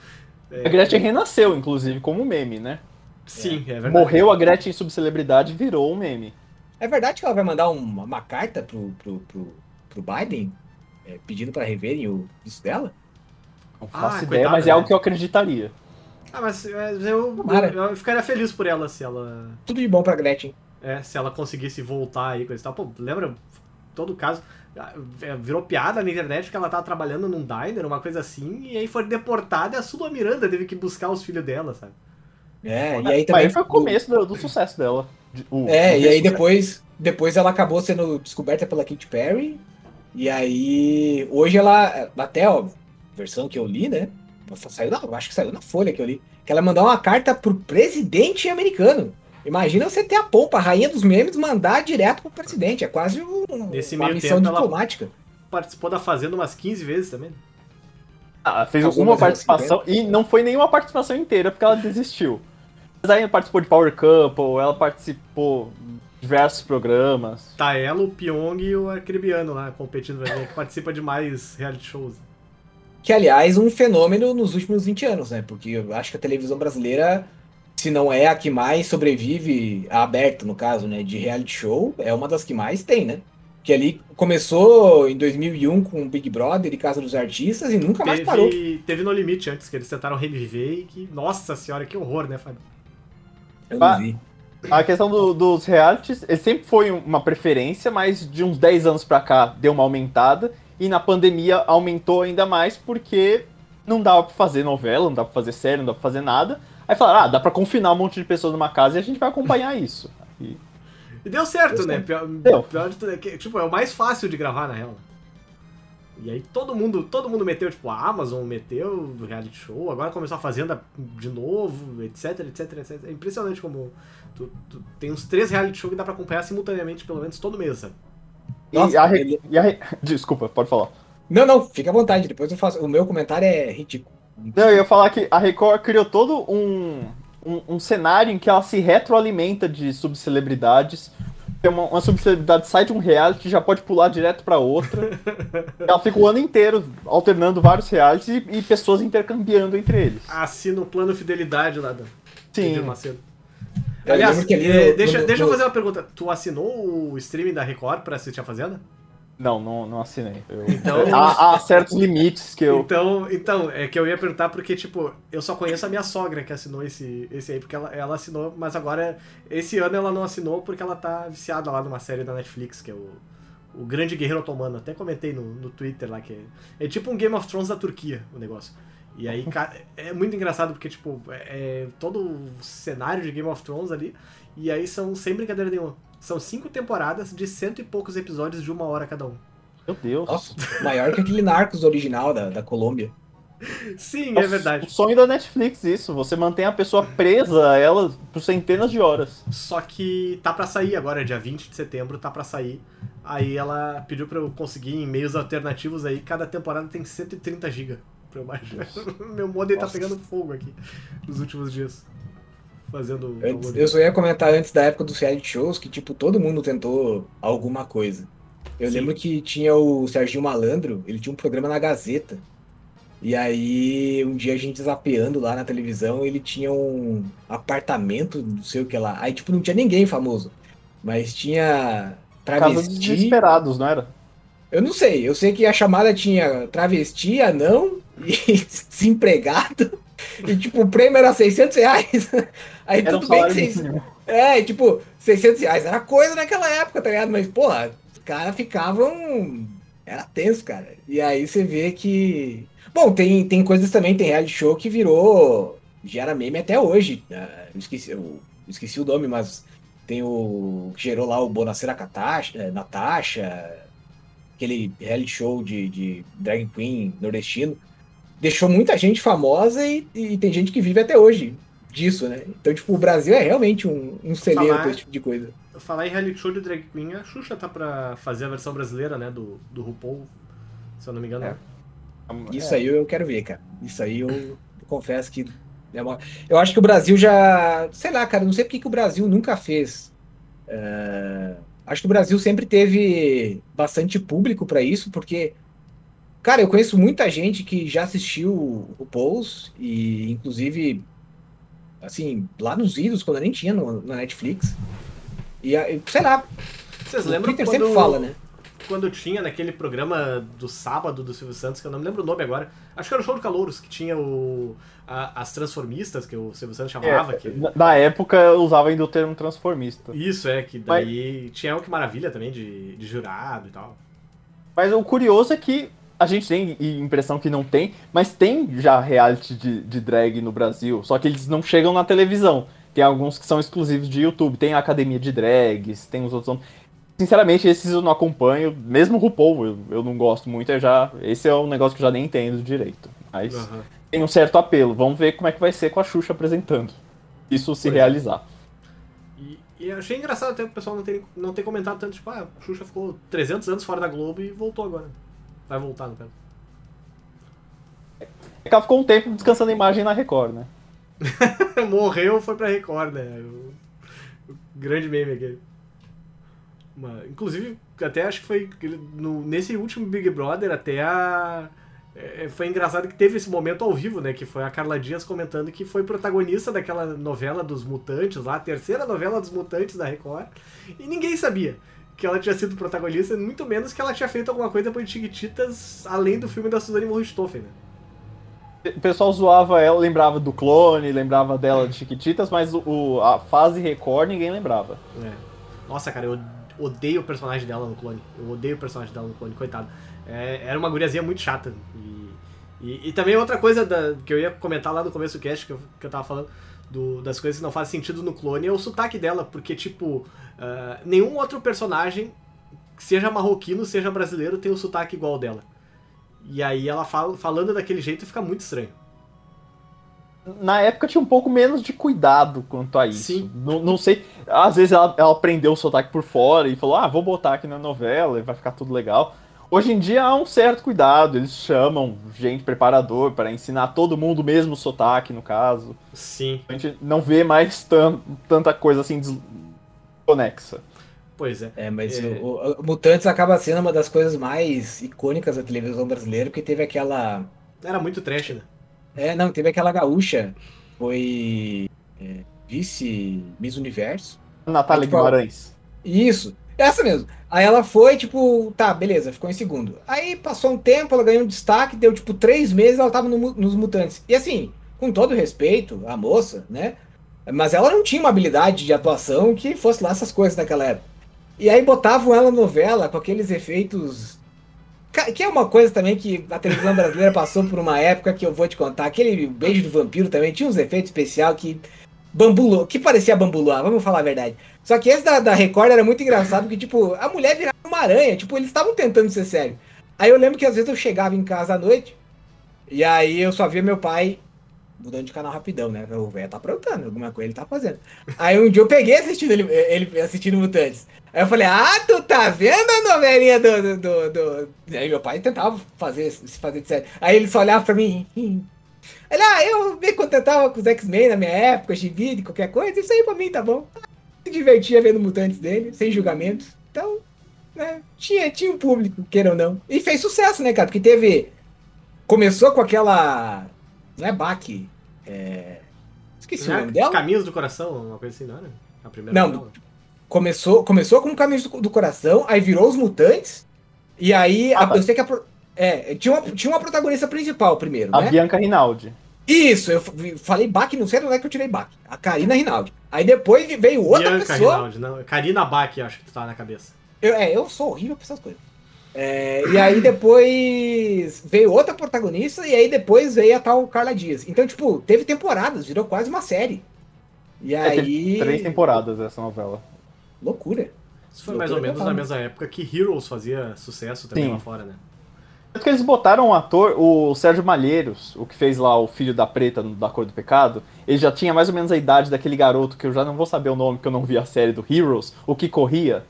É, A Gretchen renasceu, inclusive, como meme, né? Sim, é, verdade. Morreu a Gretchen subcelebridade virou um meme. É verdade que ela vai mandar uma, uma carta pro, pro, pro, pro Biden é, pedindo pra reverem o, isso dela? Não Ah, faço ideia, coitada, mas é né? algo que eu acreditaria. Ah, mas mas eu, eu, eu ficaria feliz por ela se ela. Tudo de bom pra Gretchen. É, se ela conseguisse voltar aí com esse tal. Pô, lembra todo o caso? Ah, Virou piada na internet que ela tava trabalhando num diner, uma coisa assim, e aí foi deportada e a Sula Miranda teve que buscar os filhos dela, sabe? É, e aí também. Mas foi o começo do, do sucesso dela. De- o- É, e aí depois, depois ela acabou sendo descoberta pela Katy Perry. E aí, hoje ela, até ó, a versão que eu li, né? Saiu na, acho que saiu na Folha que eu li. Que ela mandou uma carta pro presidente americano. Imagina você ter a pompa, a rainha dos memes, mandar direto pro presidente. É quase um- Nesse uma missão tempo, ela- diplomática. Participou da Fazenda umas 15 vezes também. Ah, fez Algumas uma participação e não foi nenhuma participação inteira porque ela desistiu. Mas aí ela participou de Power Couple, ela participou de diversos programas. Tá ela, o Pyong e o Arcribiano lá competindo que participa de mais reality shows. Que, aliás, um fenômeno nos últimos 20 anos, né? Porque eu acho que a televisão brasileira, se não é a que mais sobrevive, a aberta, no caso, né? De reality show, é uma das que mais tem, né? Que ali começou em 2001 com Big Brother e Casa dos Artistas e nunca mais parou. Teve, teve No Limite antes, que eles tentaram reviver e que. Nossa senhora, que horror, né, Fábio? Eu não Ah, vi. A questão do- dos realities, ele sempre foi uma preferência, mas de uns 10 anos pra cá deu uma aumentada. E na pandemia aumentou ainda mais porque não dava pra fazer novela, não dava pra fazer série, não dava pra fazer nada. Aí falaram, ah, dá pra confinar um monte de pessoas numa casa e a gente vai acompanhar isso. E E deu certo, Deu né? Pior, Deu. pior de tudo é que, tipo, é o mais fácil de gravar, na real. E aí todo mundo, todo mundo meteu, tipo, a Amazon meteu o reality show, agora começou a Fazenda de novo, etc, etc, etc. É impressionante como tu, tu- tem uns três reality shows que dá pra acompanhar simultaneamente, pelo menos todo mês, sabe? E Nossa, a Re- ele- e a Re- Desculpa, pode falar. Não, não, fica à vontade, depois eu faço. O meu comentário é ridículo. Não, eu ia falar que a Record criou todo um, um, um cenário em que ela se retroalimenta de subcelebridades. Tem uma, uma subcelebridade sai de um reality já pode pular direto pra outra. ela fica o ano inteiro alternando vários realities e, e pessoas intercambiando entre eles. Assina o plano fidelidade lá da Sim. Eu Aliás, eh, deixa, no- deixa eu fazer uma pergunta. Tu assinou o streaming da Record pra assistir a Fazenda? Não, não, não assinei. Eu- Então- há, há certos limites que eu. Então, então, é que eu ia perguntar porque, tipo, eu só conheço a minha sogra que assinou esse, esse aí, porque ela, ela assinou, mas agora, esse ano ela não assinou porque ela tá viciada lá numa série da Netflix, que é o, o Grande Guerreiro Otomano. Até comentei no, no Twitter lá que é, é tipo um Game of Thrones da Turquia, o negócio. E aí, é muito engraçado porque, tipo, é, é todo o cenário de Game of Thrones ali, e aí são, sem brincadeira nenhuma, são cinco temporadas de cento e poucos episódios de uma hora cada um. Meu Deus. Nossa, maior que aquele Narcos original da, da Colômbia. Sim, é verdade. O sonho da Netflix, isso. Você mantém a pessoa presa a ela por centenas de horas. Só que tá pra sair agora, dia 20 de setembro, tá pra sair. Aí ela pediu pra eu conseguir em meios alternativos aí, cada temporada tem 130 GB pra eu baixar. Meu modem tá pegando fogo aqui nos últimos dias. Fazendo Antes- eu só ia comentar antes da época dos reality shows que, tipo, todo mundo tentou alguma coisa. Eu Sim. lembro que tinha o Serginho Malandro, ele tinha um programa na Gazeta. E aí, um dia a gente zapeando lá na televisão, ele tinha um apartamento, não sei o que lá. Aí, tipo, não tinha ninguém famoso. Mas tinha Casa dos travesti. desesperados, não era? Eu não sei, eu sei que a chamada tinha travesti, anão e desempregado. E, tipo, o prêmio era 600 reais. Aí Era um tudo bem que mínimo. é, tipo, 600 reais era coisa naquela época, tá ligado? Mas, porra, os caras ficavam. Era tenso, cara. E aí você vê que. Bom, tem, tem coisas também, tem reality show que virou. gera meme até hoje. Ah, Eu esqueci, eu esqueci o nome, mas tem o. que gerou lá o Bonacera Catasha, eh, Natasha, aquele reality show de, de drag queen nordestino. Deixou muita gente famosa e, e tem gente que vive até hoje disso, né? Então, tipo, o Brasil é realmente um, um celeiro Falar- pra esse tipo de coisa. Falar em reality show de drag queen, a Xuxa tá pra fazer a versão brasileira, né, do, do RuPaul, se eu não me engano. É. É. Isso aí eu quero ver, cara. Isso aí eu, eu confesso que. É uma... Eu acho que o Brasil já. Sei lá, cara, não sei porque que o Brasil nunca fez. É, Acho que o Brasil sempre teve bastante público pra isso, porque. Cara, eu conheço muita gente que já assistiu o Pose, e inclusive, assim, lá nos vídeos, quando eu nem tinha no, na Netflix. E, sei lá, Vocês o lembram Twitter quando, sempre fala, né? quando tinha naquele programa do sábado do Silvio Santos, que eu não me lembro o nome agora, acho que era o Show de Calouros, que tinha o, a- as transformistas, que o Silvio Santos chamava. que... Na- Na época eu usava ainda o termo transformista. Isso, é, que daí tinha o que maravilha também de, de jurado e tal. Mas o curioso é que a gente tem impressão que não tem, mas tem já reality de, de drag no Brasil, só que eles não chegam na televisão. Tem alguns que são exclusivos de YouTube, tem a Academia de Drags, tem os outros. Sinceramente, esses eu não acompanho, mesmo o RuPaul eu, eu não gosto muito, eu já, esse é um negócio que eu já nem entendo direito. Mas Aham. tem um certo apelo, vamos ver como é que vai ser com a Xuxa apresentando. Isso se Pois é. realizar. E, e eu achei engraçado até o pessoal não ter, não ter comentado tanto, tipo, ah, a Xuxa ficou 300 anos fora da Globo e voltou agora. Vai voltar, no caso. É que ela ficou um tempo descansando a imagem na Record, né? Morreu, foi pra Record, né? O, o grande meme aqui. Uma- inclusive, até acho que foi no- nesse último Big Brother, até a. é, foi engraçado que teve esse momento ao vivo, né? Que foi a Carla Dias comentando que foi protagonista daquela novela dos Mutantes, lá, a terceira novela dos Mutantes da Record. E ninguém sabia que ela tinha sido protagonista, muito menos que ela tinha feito alguma coisa depois de Chiquititas, além do filme da Suzane von Richthofen, né? O pessoal zoava ela, lembrava do clone, lembrava dela de Chiquititas, mas o, a fase Record ninguém lembrava. É. Nossa, cara, eu odeio o personagem dela no clone. Eu odeio o personagem dela no clone, coitado. É, era uma guriazinha muito chata. E, e, e também outra coisa da- que eu ia comentar lá no começo do cast, que eu, que eu tava falando, do- das coisas que não fazem sentido no clone, é o sotaque dela, porque, tipo, ah, nenhum outro personagem, seja marroquino, seja brasileiro, tem o sotaque igual dela. E aí ela fala, falando daquele jeito fica muito estranho. Na época tinha um pouco menos de cuidado quanto a isso. Sim. Não, não sei, às vezes ela, ela aprendeu o sotaque por fora e falou, ah, vou botar aqui na novela e vai ficar tudo legal. Hoje em dia há um certo cuidado, eles chamam gente preparador para ensinar todo mundo o mesmo sotaque, no caso. Sim. A gente não vê mais tan- tanta coisa assim desconexa. Pois é. É, mas É. O, o- o Mutantes acaba sendo uma das coisas mais icônicas da televisão brasileira, porque teve aquela. Era muito trash, né? É, não, teve aquela gaúcha, foi é, vice Miss Universo. Natália Tipo, Guimarães. Isso, essa mesmo. Aí ela foi, tipo, tá, beleza, ficou em segundo. Aí passou um tempo, ela ganhou um destaque, deu tipo três meses, ela tava no nos Mutantes. E assim, com todo respeito à moça, né? Mas ela não tinha uma habilidade de atuação que fosse lá essas coisas naquela época. E aí botavam ela novela com aqueles efeitos. Que é uma coisa também que a televisão brasileira passou por uma época que eu vou te contar. Aquele beijo do vampiro também tinha uns efeitos especiais que. Bambulo, que parecia bambuloar, vamos falar a verdade. Só que esse da, da Record era muito engraçado, porque, tipo, a mulher virava uma aranha. Tipo, eles estavam tentando ser sério. Aí eu lembro que às vezes eu chegava em casa à noite, e aí eu só via meu pai mudando de canal rapidão, né? O velho tá aprontando, alguma coisa ele tá fazendo. Aí um dia eu peguei assistindo ele, ele assistindo Mutantes. Aí eu falei, ah, tu tá vendo a novelinha do. do, do, do... Aí meu pai tentava fazer, se fazer de sério. Aí ele só olhava pra mim. Ele, ah, eu me contentava com os X-Men na minha época, gibi, de qualquer coisa, isso aí pra mim tá bom. Se divertia vendo Mutantes dele, sem julgamentos. Então, né, tinha, tinha um público, queira ou não. E fez sucesso, né, cara? Porque teve. Começou com aquela. Não é Bach. É... Esqueci o Não é nome dela. Caminhos do Coração, uma coisa assim, não era? A primeira Não, novela. Começou, começou com Caminhos do, do Coração, aí virou os Mutantes. E aí, Ah, a- eu sei que a, é, tinha, uma, tinha uma protagonista principal primeiro, A né? Bianca Rinaldi. Isso, eu falei Bach, não sei de onde é que eu tirei Bach. A Karina Rinaldi. Aí depois veio outra Bianca pessoa. Rinaldi, não. Karina Bach, acho que tu tá na cabeça. Eu, é, eu sou horrível pra essas coisas. É, e aí depois veio outra protagonista, e aí depois veio a tal Carla Dias. Então, tipo, teve temporadas, virou quase uma série. E É, teve aí. três temporadas essa novela. Loucura. Isso foi mais ou Loucura menos na mesma época que Heroes fazia sucesso também Sim. lá fora, né? Tanto que eles botaram um ator, o Sérgio Malheiros, o que fez lá o Filho da Preta no da Cor do Pecado, ele já tinha mais ou menos a idade daquele garoto que eu já não vou saber o nome, porque eu não vi a série do Heroes, o que corria.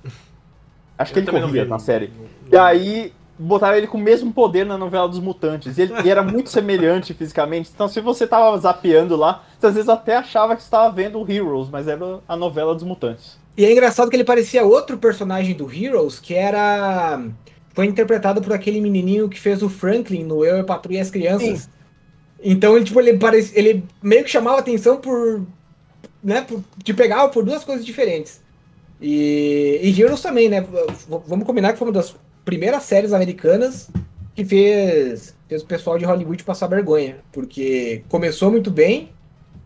Acho que Eu ele corria vi, na não- série. não- E aí botaram ele com o mesmo poder na novela dos Mutantes. E ele e era muito semelhante fisicamente. Então, se você tava zapeando lá, você às vezes até achava que estava vendo o Heroes, mas era a novela dos Mutantes. E é engraçado que ele parecia outro personagem do Heroes, que era. Foi interpretado por aquele menininho que fez o Franklin no Eu, a Patrulha e as Crianças. Então ele, tipo, ele, parece, ele meio que chamava atenção por. Né, por, te pegava por duas coisas diferentes. E, e Heroes também, né? V- Vamos combinar que foi uma das primeiras séries americanas que fez, fez o pessoal de Hollywood passar vergonha. Porque começou muito bem,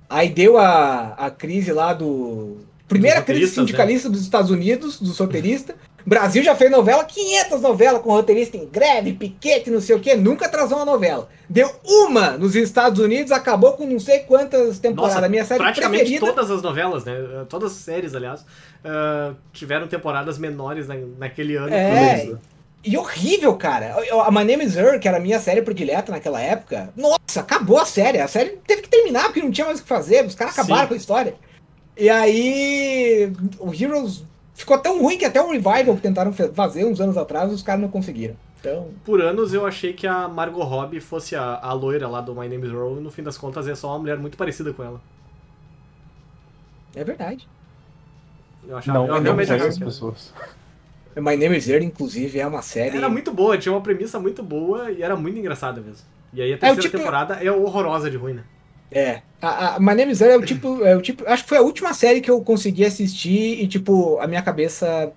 aí deu a, a crise lá do. Primeira crise né? sindicalista dos Estados Unidos, dos roteiristas. Brasil já fez novela, 500 novelas com roteirista em greve, piquete, não sei o que, nunca atrasou uma novela. Deu uma nos Estados Unidos, acabou com não sei quantas temporadas. Nossa, minha série praticamente preferida. todas as novelas, né? Todas as séries, aliás, ah, tiveram temporadas menores na- naquele ano. É. E horrível, cara. A My Name is Earl, que era a minha série predileta naquela época, nossa, acabou a série. A série teve que terminar porque não tinha mais o que fazer. Os caras Sim. acabaram com a história. E aí, o Heroes ficou tão ruim que até o Revival que tentaram fazer uns anos atrás, os caras não conseguiram. Então, Por anos eu achei que a Margot Robbie fosse a, a loira lá do My Name is Earl e no fim das contas é só uma mulher muito parecida com ela. é verdade. Eu achava, Não, eu não realmente conheço achava as pessoas. My Name is Earl, inclusive, é uma série. Era muito boa, tinha uma premissa muito boa e era muito engraçada mesmo. E aí a É, terceira tipo- temporada é horrorosa de ruim, né? É. A, a My Name is Earl é o tipo, é o tipo. Acho que foi a última série que eu consegui assistir e, tipo, a minha cabeça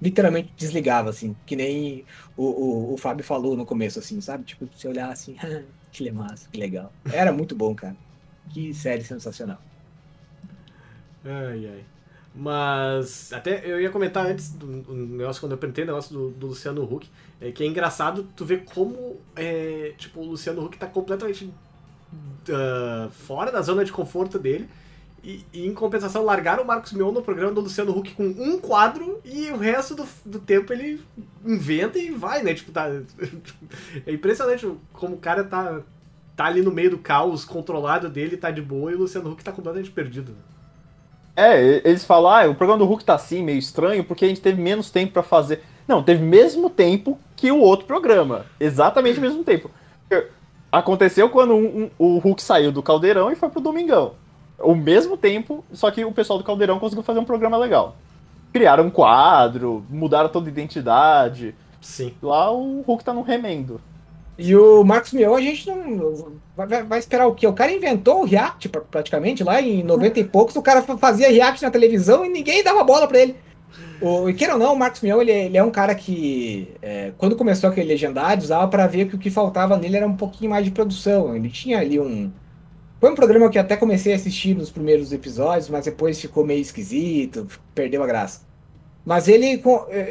literalmente desligava, assim. Que nem o, o, o Fábio falou no começo, assim, sabe? Tipo, você olhar assim, "Ah, que massa, que legal. Era muito bom, cara. Que série sensacional. Ai, ai. Mas até eu ia comentar antes do, negócio, quando eu apresentei o negócio do, do Luciano Huck, é que é engraçado tu ver como é, tipo, o Luciano Huck tá completamente ah, fora da zona de conforto dele. E, e, em compensação largaram o Marcos Mion no programa do Luciano Huck com um quadro e o resto do, do tempo ele inventa e vai, né? Tipo, tá. É impressionante como o cara tá, tá ali no meio do caos controlado dele, tá de boa, e o Luciano Huck tá completamente perdido. É, eles falam, ah, o programa do Hulk tá assim, meio estranho, porque a gente teve menos tempo pra fazer. Não, teve mesmo tempo que o outro programa. Exatamente o mesmo tempo. Aconteceu quando um- um- o Hulk saiu do Caldeirão e foi pro Domingão. O mesmo tempo, só que o pessoal do Caldeirão conseguiu fazer um programa legal. criaram um quadro, mudaram toda a identidade. Sim. Lá o Hulk tá no remendo. E o Marcos Mion, a gente não. Vai, vai, esperar o quê? O cara inventou o React praticamente lá em 90 e poucos. O cara fazia React na televisão e ninguém dava bola para ele. O, e queira ou não, o Marcos Mion ele, ele é um cara que, é, quando começou aquele legendário, usava para ver que o que faltava nele era um pouquinho mais de produção. Ele tinha ali um. Foi um programa que até comecei a assistir nos primeiros episódios, mas depois ficou meio esquisito, perdeu a graça. Mas ele,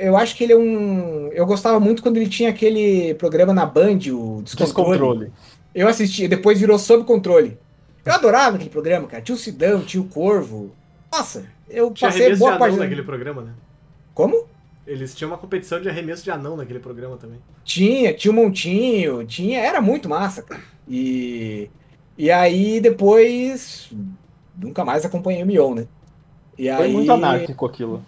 eu acho que ele é um. Eu gostava muito quando ele tinha aquele programa na Band, o Descontrole. Descontrole. Eu assisti, depois virou Sob Controle. Eu adorava aquele programa, cara. Tinha o Sidão, tinha o Corvo. Nossa, eu tinha passei boa parte naquele programa, né? Como? Eles tinham uma competição de arremesso de anão naquele programa também. Tinha, tinha um montinho, tinha, era muito massa, cara. E e aí depois nunca mais acompanhei o Mion, né? E foi aí... muito anárquico aquilo.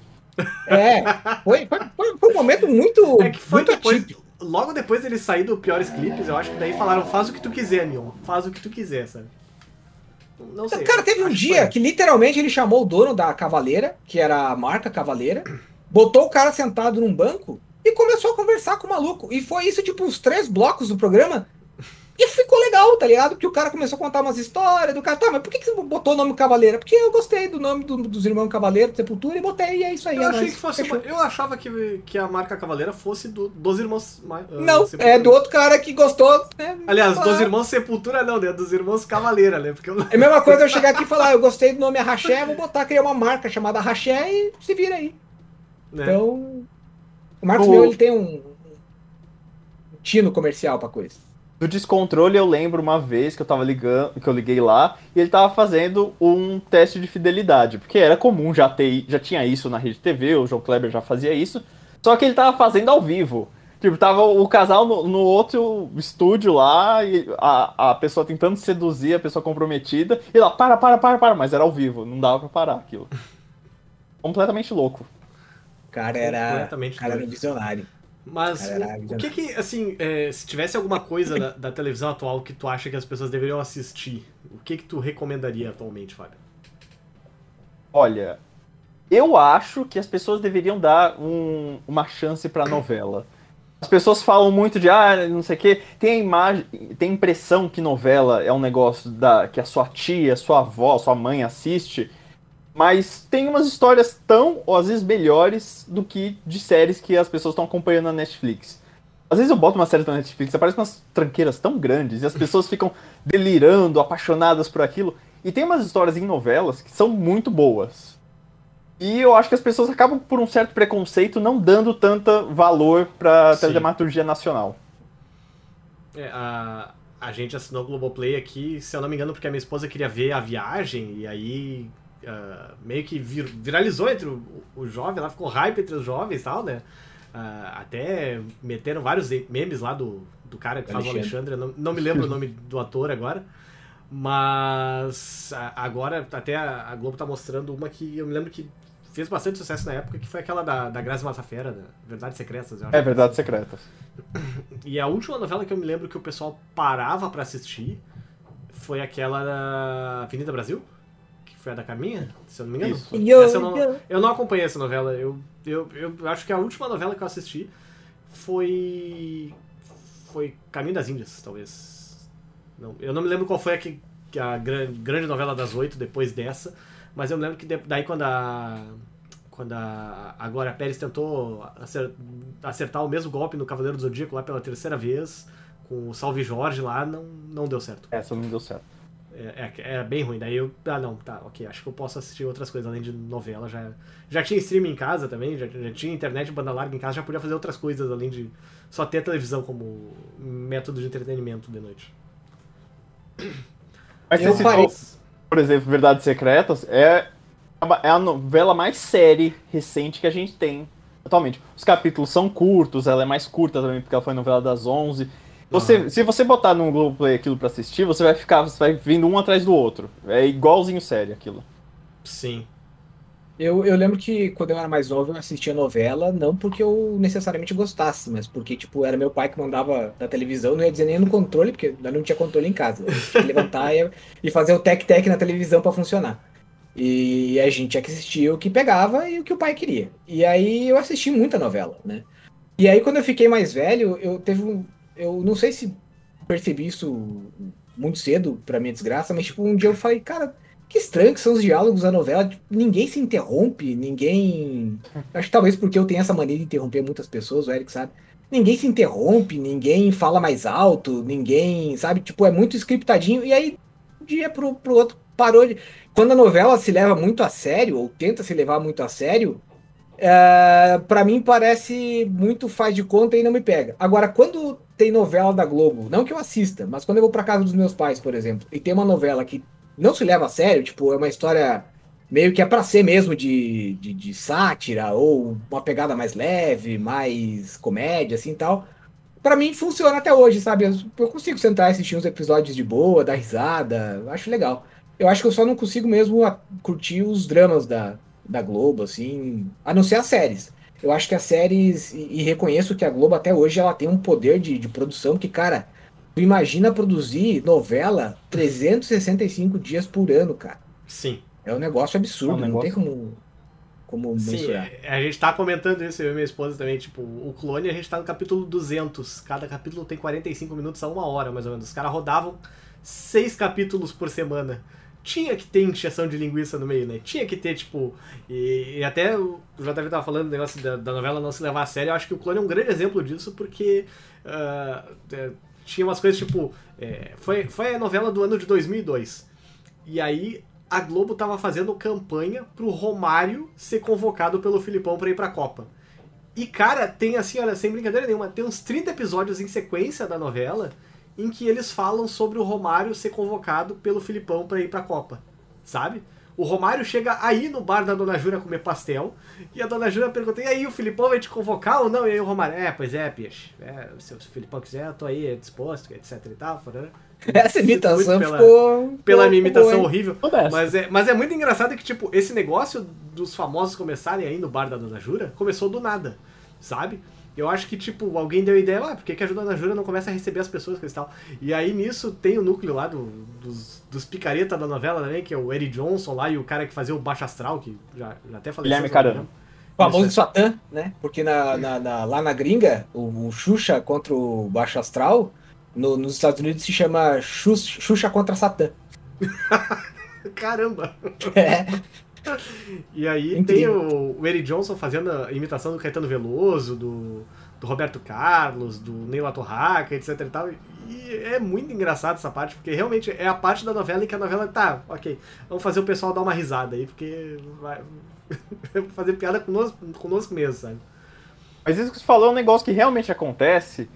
É, foi, foi, foi, foi um momento muito. É que foi depois. Logo depois dele sair do Piores Clipes, eu acho que daí falaram: faz o que tu quiser, Mion. Faz o que tu quiser, sabe? Não sei. Cara, teve um dia que, que literalmente ele chamou o dono da Cavaleira, que era a marca Cavaleira, botou o cara sentado num banco e começou a conversar com o maluco. E foi isso, tipo, uns três blocos do programa. E ficou legal, tá ligado? Porque o cara começou a contar umas histórias do cara. Tá, mas por que, que você botou o nome Cavaleira? Porque eu gostei do nome do, dos irmãos Cavaleiro Sepultura e botei, e é isso aí. Eu, é achei que fosse uma, eu achava que, que a marca Cavaleira fosse do, dos irmãos. Uh, não, Sepultura. é do outro cara que gostou. Né? Aliás, dos irmãos Sepultura não, né? Dos irmãos Cavaleira, né? Porque eu... É a mesma coisa eu chegar aqui e falar, ah, eu gostei do nome Arraché, vou botar, criar uma marca chamada Arraché e se vira aí. É. Então. O Marcos o... Meu, ele tem um, um tino comercial pra coisa. Do descontrole eu lembro uma vez que eu tava ligando, que eu liguei lá, e ele tava fazendo um teste de fidelidade, porque era comum já ter, já tinha isso na rede TV, o João Kleber já fazia isso, só que ele tava fazendo ao vivo. Tipo, tava o casal no, no outro estúdio lá, e a, a pessoa tentando seduzir a pessoa comprometida, e lá, para, para, para, para, mas era ao vivo, não dava pra parar aquilo. Completamente louco. O cara era, cara era visionário. Mas o, o, que que, assim, é, se tivesse alguma coisa da, da, televisão atual que tu acha que as pessoas deveriam assistir, o que que tu recomendaria atualmente, Fábio? Olha, eu acho que as pessoas deveriam dar um, uma chance pra novela. As pessoas falam muito de, ah, não sei o quê, tem a imagem, tem a impressão que novela é um negócio da, que a sua tia, sua avó, sua mãe assiste, mas tem umas histórias tão, ou às vezes melhores, do que de séries que as pessoas estão acompanhando na Netflix. Às vezes eu boto uma série na Netflix, aparece umas tranqueiras tão grandes e as pessoas ficam delirando, apaixonadas por aquilo. E tem umas histórias em novelas que são muito boas. E eu acho que as pessoas acabam, por um certo preconceito, não dando tanta valor pra Sim. dramaturgia nacional. É, a, a gente assinou o Globoplay aqui, se eu não me engano, porque a minha esposa queria ver a viagem, e aí uh, meio que vir, viralizou entre o, o, jovem, lá ficou hype entre os jovens e tal, né? Uh, até meteram vários memes lá do, do cara que Alexandre. faz o Alexandre, não, não me lembro o nome do ator agora. Mas agora até a Globo tá mostrando uma que eu me lembro que fez bastante sucesso na época, que foi aquela da, da Grazi Massafera, da Verdades Secretas. É, Verdades Secretas. E a última novela que eu me lembro que o pessoal parava para assistir foi aquela da Avenida Brasil? Foi a da Carminha, se eu não me engano. Isso. eu, não, eu não acompanhei essa novela. Eu, eu, eu acho que a última novela que eu assisti foi. Foi Caminho das Índias, talvez. Não, eu não me lembro qual foi a, que, a grande novela das oito depois dessa, mas eu me lembro que daí quando a. Quando a, a Glória Pérez tentou acertar o mesmo golpe no Cavaleiro do Zodíaco lá pela terceira vez, com o Salve Jorge lá, não, não deu certo. Essa não deu certo. É, é, é, bem ruim. Daí eu. Ah, não, tá, ok. Acho que eu posso assistir outras coisas além de novela. Já, já tinha streaming em casa também, já, já tinha internet banda larga em casa, já podia fazer outras coisas além de só ter a televisão como método de entretenimento de noite. Mas você citou, por exemplo, Verdades Secretas, é, é a novela mais série recente que a gente tem atualmente. Os capítulos são curtos, ela é mais curta também, porque ela foi novela das 11. Você, uhum. Se você botar no Globoplay aquilo pra assistir, você vai ficar, você vai vindo um atrás do outro. É igualzinho série aquilo. Sim. Eu, eu lembro que quando eu era mais novo eu assistia novela, não porque eu necessariamente gostasse, mas porque, tipo, era meu pai que mandava da televisão, não ia dizer nem no controle, porque não tinha controle em casa. Eu tinha que levantar e, e fazer o tec-tec na televisão para funcionar. E a gente tinha que assistir o que pegava e o que o pai queria. E aí eu assisti muita novela, né? E aí quando eu fiquei mais velho, eu teve um. Eu não sei se percebi isso muito cedo, pra minha desgraça, mas tipo, um dia eu falei, cara, que estranho que são os diálogos da novela. Tipo, ninguém se interrompe, ninguém. Acho que talvez porque eu tenho essa mania de interromper muitas pessoas, o Eric sabe. Ninguém se interrompe, ninguém fala mais alto, ninguém, sabe? Tipo, é muito scriptadinho. E aí, um dia pro, pro outro, parou de. Quando a novela se leva muito a sério, ou tenta se levar muito a sério, é, para mim parece muito faz de conta e não me pega. Agora, quando tem novela da Globo, não que eu assista, mas quando eu vou pra casa dos meus pais, por exemplo, e tem uma novela que não se leva a sério, tipo, é uma história meio que é para ser mesmo de, de, de, sátira ou uma pegada mais leve, mais comédia, assim tal. Para mim funciona até hoje, sabe? Eu consigo sentar e assistir uns episódios de boa, dar risada, acho legal. Eu acho que eu só não consigo mesmo curtir os dramas da, da Globo, assim, a não ser as séries. Eu acho que as séries, e, e reconheço que a Globo até hoje ela tem um poder de, de produção que, cara, tu imagina produzir novela 365 dias por ano, cara. Sim. É um negócio absurdo, é um negócio... não tem como, como Sim, mensurar. É, a gente tá comentando isso, eu e minha esposa também, tipo, o Clone a gente tá no capítulo 200, cada capítulo tem 45 minutos a uma hora, mais ou menos. Os caras rodavam seis capítulos por semana. Tinha que ter injeção de linguiça no meio, né? Tinha que ter, tipo. E, e até o JV tava falando do negócio da, da, novela não se levar a sério. Eu acho que o Clone é um grande exemplo disso, porque. Uh, tinha umas coisas tipo. É, foi, foi a novela do ano de 2002. E aí a Globo tava fazendo campanha pro Romário ser convocado pelo Filipão para ir pra Copa. E, cara, tem assim, olha, sem brincadeira nenhuma, tem uns 30 episódios em sequência da novela em que eles falam sobre o Romário ser convocado pelo Filipão para ir pra Copa. Sabe? O Romário chega aí no bar da Dona Júlia comer pastel, e a Dona Júlia pergunta, e aí, o Filipão vai te convocar ou não? E aí o Romário, é, pois é, peixe. É, se o Filipão quiser, eu tô aí disposto, etc e tal. Essa imitação pela, ficou... Pela minha imitação horrível. Mas é, mas é muito engraçado que, tipo, esse negócio dos famosos começarem aí no bar da Dona Júlia começou do nada, sabe? Eu acho que, tipo, alguém deu a ideia, ah, por que, que a Dona Júlia não começa a receber as pessoas com esse tal? E aí nisso tem o núcleo lá do, dos, dos picareta da novela também, que é o Eddie Johnson lá e o cara que fazia o Baixo Astral, que já, já até falei Guilherme Caramba. O famoso Satã, né? Porque na, na, na, lá na gringa, o, o Xuxa contra o Baixo Astral, no, nos Estados Unidos se chama Xuxa, Xuxa contra Satã. Caramba! É. E aí Incrível. tem o, o Eric Johnson fazendo a imitação do Caetano Veloso, do, do Roberto Carlos, do Neil Torraca, etc e tal. E é muito engraçado essa parte, porque realmente é a parte da novela em que a novela tá, ok, vamos fazer o pessoal dar uma risada aí, porque vai fazer piada conosco, conosco mesmo, sabe? Mas isso que você falou é um negócio que realmente acontece,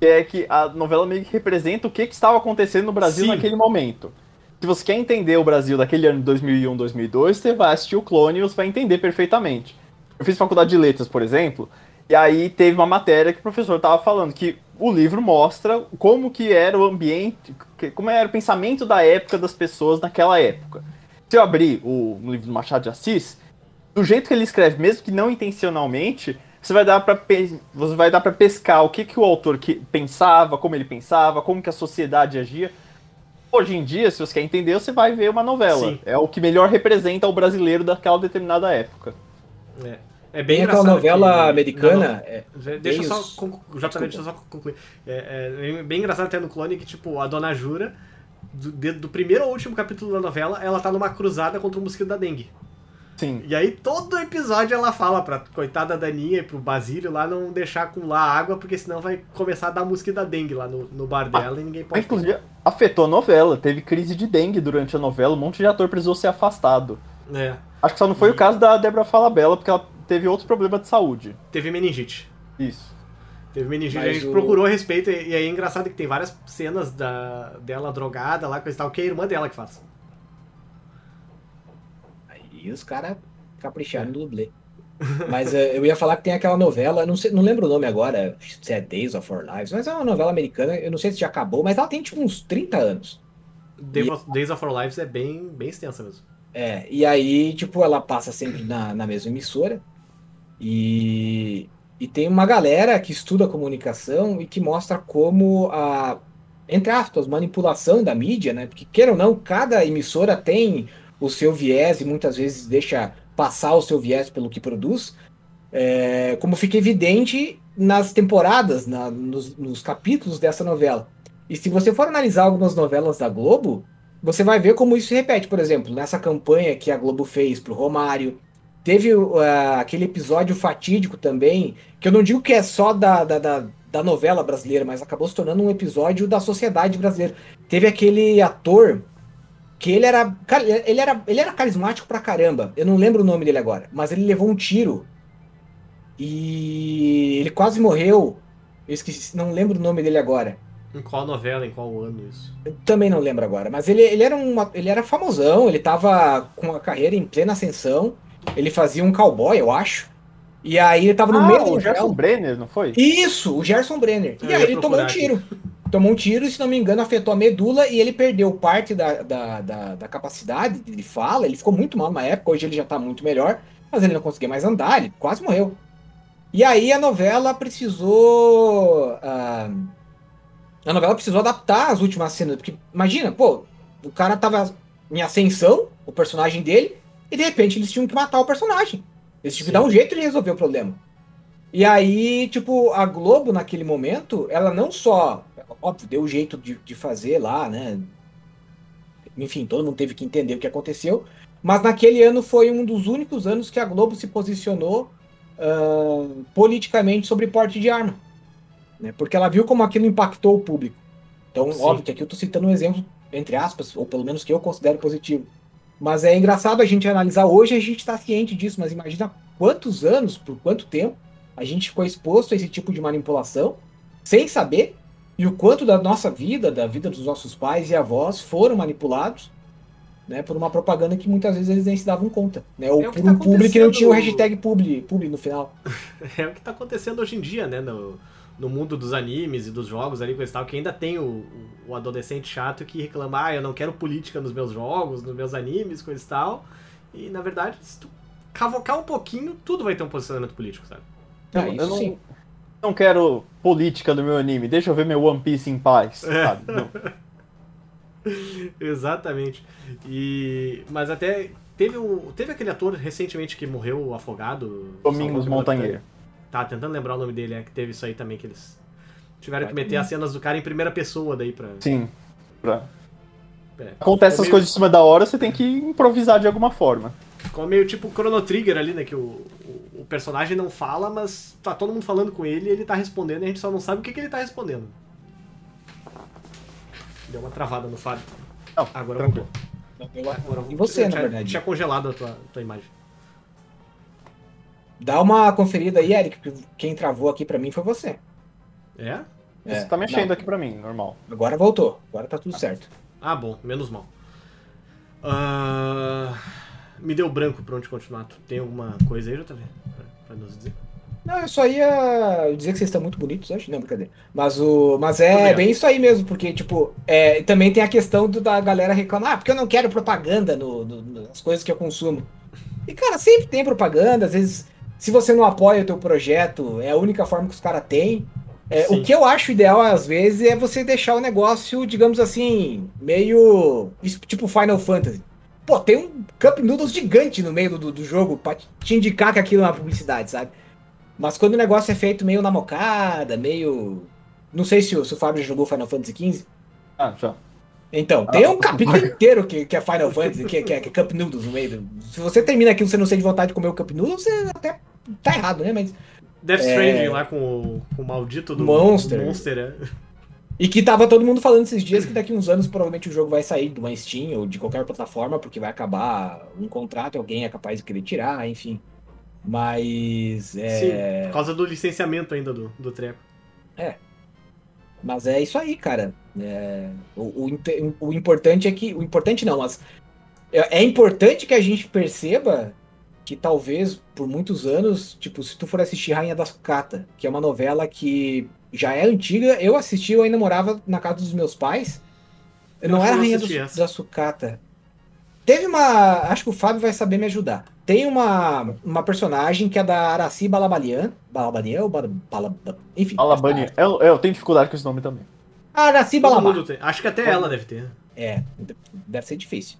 que é que a novela meio que representa o que, que estava acontecendo no Brasil Sim. naquele momento se você quer entender o Brasil daquele ano de 2001, 2002, você vai assistir o Clone e você vai entender perfeitamente. Eu fiz faculdade de letras, por exemplo, e aí teve uma matéria que o professor estava falando que o livro mostra como que era o ambiente, como era o pensamento da época das pessoas naquela época. Se eu abrir o livro do Machado de Assis, do jeito que ele escreve, mesmo que não intencionalmente, você vai dar para você vai dar para pescar o que, que o autor que pensava, como ele pensava, como que a sociedade agia Hoje em dia, se você quer entender, você vai ver uma novela. Sim. É o que melhor representa o brasileiro daquela determinada época. É. É bem Tem aquela novela que, americana. Não, é, deixa, só, já deixa eu só concluir. É, é, bem engraçado até no clone que, tipo, a dona Jura, do, do primeiro ao último capítulo da novela, ela tá numa cruzada contra o mosquito da dengue. Sim. E aí todo episódio ela fala pra coitada Daninha e pro Basílio lá não deixar acumular água, porque senão vai começar a dar mosquito da dengue lá no, no bar dela ah, e ninguém pode. Inclusive, afetou a novela. Teve crise de dengue durante a novela, um monte de ator precisou ser afastado. É. Acho que só não foi e... o caso da Débora Falabella, porque ela teve outros problemas de saúde. Teve meningite. Isso. Teve meningite, Mas a gente o... procurou a respeito, e aí é engraçado que tem várias cenas da, dela drogada lá, coisa e tal, que é a irmã dela que faz. E os caras capricharam no dublê. Mas uh, eu ia falar que tem aquela novela, não, sei, não lembro o nome agora, se é Days of Our Lives, mas é uma novela americana, eu não sei se já acabou, mas ela tem tipo uns 30 anos. Days of Our Lives é bem, bem extensa mesmo. É, e aí, tipo, ela passa sempre na, na mesma emissora. E, e tem uma galera que estuda comunicação e que mostra como a, entre aspas, manipulação da mídia, né? Porque, queira ou não, cada emissora tem o seu viés e muitas vezes deixa passar o seu viés pelo que produz, é, como fica evidente nas temporadas, na, nos, nos capítulos dessa novela. E se você for analisar algumas novelas da Globo, você vai ver como isso se repete. Por exemplo, nessa campanha que a Globo fez pro Romário, teve uh, aquele episódio fatídico também, que eu não digo que é só da, da, da, da, novela brasileira, mas acabou se tornando um episódio da sociedade brasileira. Teve aquele ator que ele era, cara, ele era, ele era carismático pra caramba. Eu não lembro o nome dele agora, mas ele levou um tiro e ele quase morreu. Eu esqueci, não lembro o nome dele agora. Em qual novela, em qual ano isso? Eu também não lembro agora, mas ele, ele, era, uma, ele era famosão, ele tava com a carreira em plena ascensão, ele fazia um cowboy, eu acho. E aí ele tava no ah, meio do. O Gerson Brenner, não foi? Isso, o Gerson Brenner. E aí ele tomou um tiro. Aqui. Tomou um tiro e, se não me engano, afetou a medula e ele perdeu parte da, da, da, da capacidade de fala. Ele ficou muito mal na época, hoje ele já tá muito melhor, mas ele não conseguia mais andar, ele quase morreu. E aí a novela precisou. Uh, a novela precisou adaptar as últimas cenas. Porque, imagina, pô, o cara tava em ascensão, o personagem dele, e de repente eles tinham que matar o personagem. Eles tinham que dar um jeito de resolver o problema. E aí, tipo, a Globo, naquele momento, ela não só, óbvio, deu o jeito de, de fazer lá, né? Enfim, todo mundo teve que entender o que aconteceu. Mas naquele ano foi um dos únicos anos que a Globo se posicionou uh, politicamente sobre porte de arma. Né? Porque ela viu como aquilo impactou o público. Então, Sim. óbvio que aqui eu estou citando um exemplo, entre aspas, ou pelo menos que eu considero positivo. Mas é engraçado a gente analisar hoje, a gente está ciente disso, mas imagina quantos anos, por quanto tempo, a gente ficou exposto a esse tipo de manipulação, sem saber, e o quanto da nossa vida, da vida dos nossos pais e avós foram manipulados né, por uma propaganda que muitas vezes eles nem se davam conta, né, ou é por tá um público que não tinha o hashtag publi, publi no final. é o que está acontecendo hoje em dia, né, no, no mundo dos animes e dos jogos ali, coisa e tal, que ainda tem o, o adolescente chato que reclama, ah, eu não quero política nos meus jogos, nos meus animes, coisa e tal, e na verdade, se tu cavocar um pouquinho, tudo vai ter um posicionamento político, sabe? Não, eu não, sim. Não quero política no meu anime, deixa eu ver meu One Piece em paz, é. sabe? Exatamente. E mas até teve o teve aquele ator recentemente que morreu afogado. Domingos Montanheiro. Tá tentando lembrar o nome dele, é que teve isso aí também que eles tiveram que meter as cenas do cara em primeira pessoa daí pra. Sim. Pra... É, Acontece essas meio... coisas em cima da hora, você tem que improvisar de alguma forma. Ficou meio tipo Chrono Trigger ali, né? Que o, personagem não fala, mas tá todo mundo falando com ele e ele tá respondendo e a gente só não sabe o que, que ele tá respondendo. Deu uma travada no Fábio. Não, agora voltou. Agora e você, na verdade. Tinha congelado a tua, tua imagem. Dá uma conferida aí, Eric. Quem travou aqui pra mim foi você. É? é. Você tá mexendo não. aqui pra mim, normal. Agora voltou. Agora tá tudo certo. Ah, bom. Menos mal. Uh... Me deu branco pra onde continuar. Tu tem alguma coisa aí, JV? Pra, pra nos dizer? Não, eu só ia dizer que vocês estão muito bonitos hoje. Não, brincadeira. Mas, o, mas é bem isso aí mesmo, porque, tipo, é, também tem a questão do, da galera reclamar, ah, porque eu não quero propaganda no, no, nas coisas que eu consumo. E, cara, sempre tem propaganda, às vezes, se você não apoia o teu projeto, é a única forma que os caras têm. É, o que eu acho ideal, às vezes, é você deixar o negócio, digamos assim, meio. tipo Final Fantasy. Pô, tem um Cup Noodles gigante no meio do, do jogo pra te indicar que aquilo é uma publicidade, sabe? Mas quando o negócio é feito meio na mocada, meio. Não sei se o, se o Fábio jogou Final Fantasy XV. Ah, já. Então, ah, tem um capítulo inteiro que, que é Final Fantasy, que, que, é, que é Cup Noodles no meio. Do... Se você termina aquilo e você não sente vontade de comer o Cup Noodles, você até tá errado, né? Mas. Death Stranding é... lá com o, com o maldito do Monster. Do Monster é. E que tava todo mundo falando esses dias que daqui uns anos provavelmente o jogo vai sair de uma Steam ou de qualquer plataforma, porque vai acabar um contrato e alguém é capaz de querer tirar, enfim. Mas. É... Sim, por causa do licenciamento ainda do, do treco. É. Mas é isso aí, cara. É... O, o, o, importante é que. O importante não, mas. É, é importante que a gente perceba que talvez por muitos anos, tipo, se tu for assistir Rainha da Sucata, que é uma novela que já é antiga, eu assisti, eu ainda morava na casa dos meus pais. Eu não, não era Rainha do, da Sucata. Teve uma. Acho que o Fábio vai saber me ajudar. Tem uma, uma personagem que é da Araci Balabalian. Balabanian ou. Enfim. Balabanian. Eu, eu tenho dificuldade com esse nome também. Araci Balabá. Acho que até ela deve ter. É, deve ser difícil.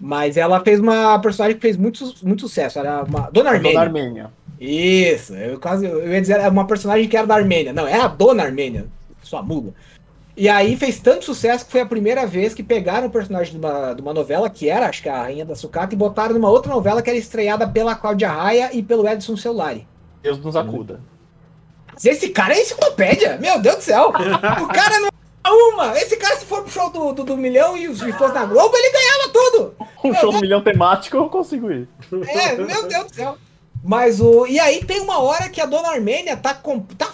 Mas ela fez uma personagem que fez muito, muito sucesso. Era uma. Dona Armênia. Dona Armênia. Isso, eu quase. Eu ia dizer, é uma personagem que era da Armênia. Não, é a Dona Armênia, sua mula. E aí fez tanto sucesso que foi a primeira vez que pegaram o personagem de uma, de uma novela, que era, acho que a Rainha da Sucata, e botaram numa outra novela que era estreada pela Cláudia Raia e pelo Edson Celulari. Deus nos acuda. Esse cara é enciclopédia, meu Deus do céu. O cara não é uma. Esse cara, se for pro show do, do, do milhão e se fosse na Globo, ele ganhava tudo. Um show do milhão temático eu consigo ir. É, meu Deus do céu. Mas o. E aí tem uma hora que a dona Armênia tá, com, tá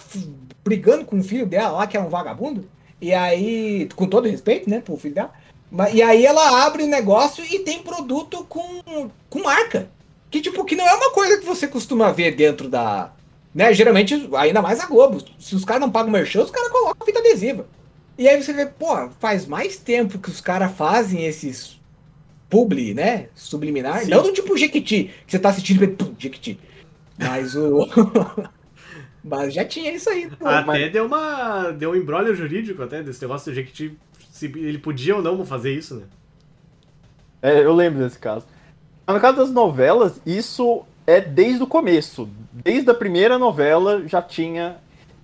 brigando com o filho dela lá, que é um vagabundo. E aí, com todo respeito, né, pro filho dela. E aí ela abre o negócio e tem produto com, com marca. Que, tipo, que não é uma coisa que você costuma ver dentro da. Né, geralmente, ainda mais a Globo. Se os caras não pagam merchan, os caras colocam fita adesiva. E aí você vê, pô, faz mais tempo que os caras fazem esses publi, né? Subliminar. Sim. Não do tipo Jequiti, que você tá assistindo e pum, Jequiti. Mas o. Mas já tinha isso aí. pô. Até deu uma. Deu um embrólio jurídico até desse negócio do Jequiti. Se ele podia ou não fazer isso, né? É, eu lembro desse caso. Mas no caso das novelas, isso é desde o começo. Desde a primeira novela já tinha.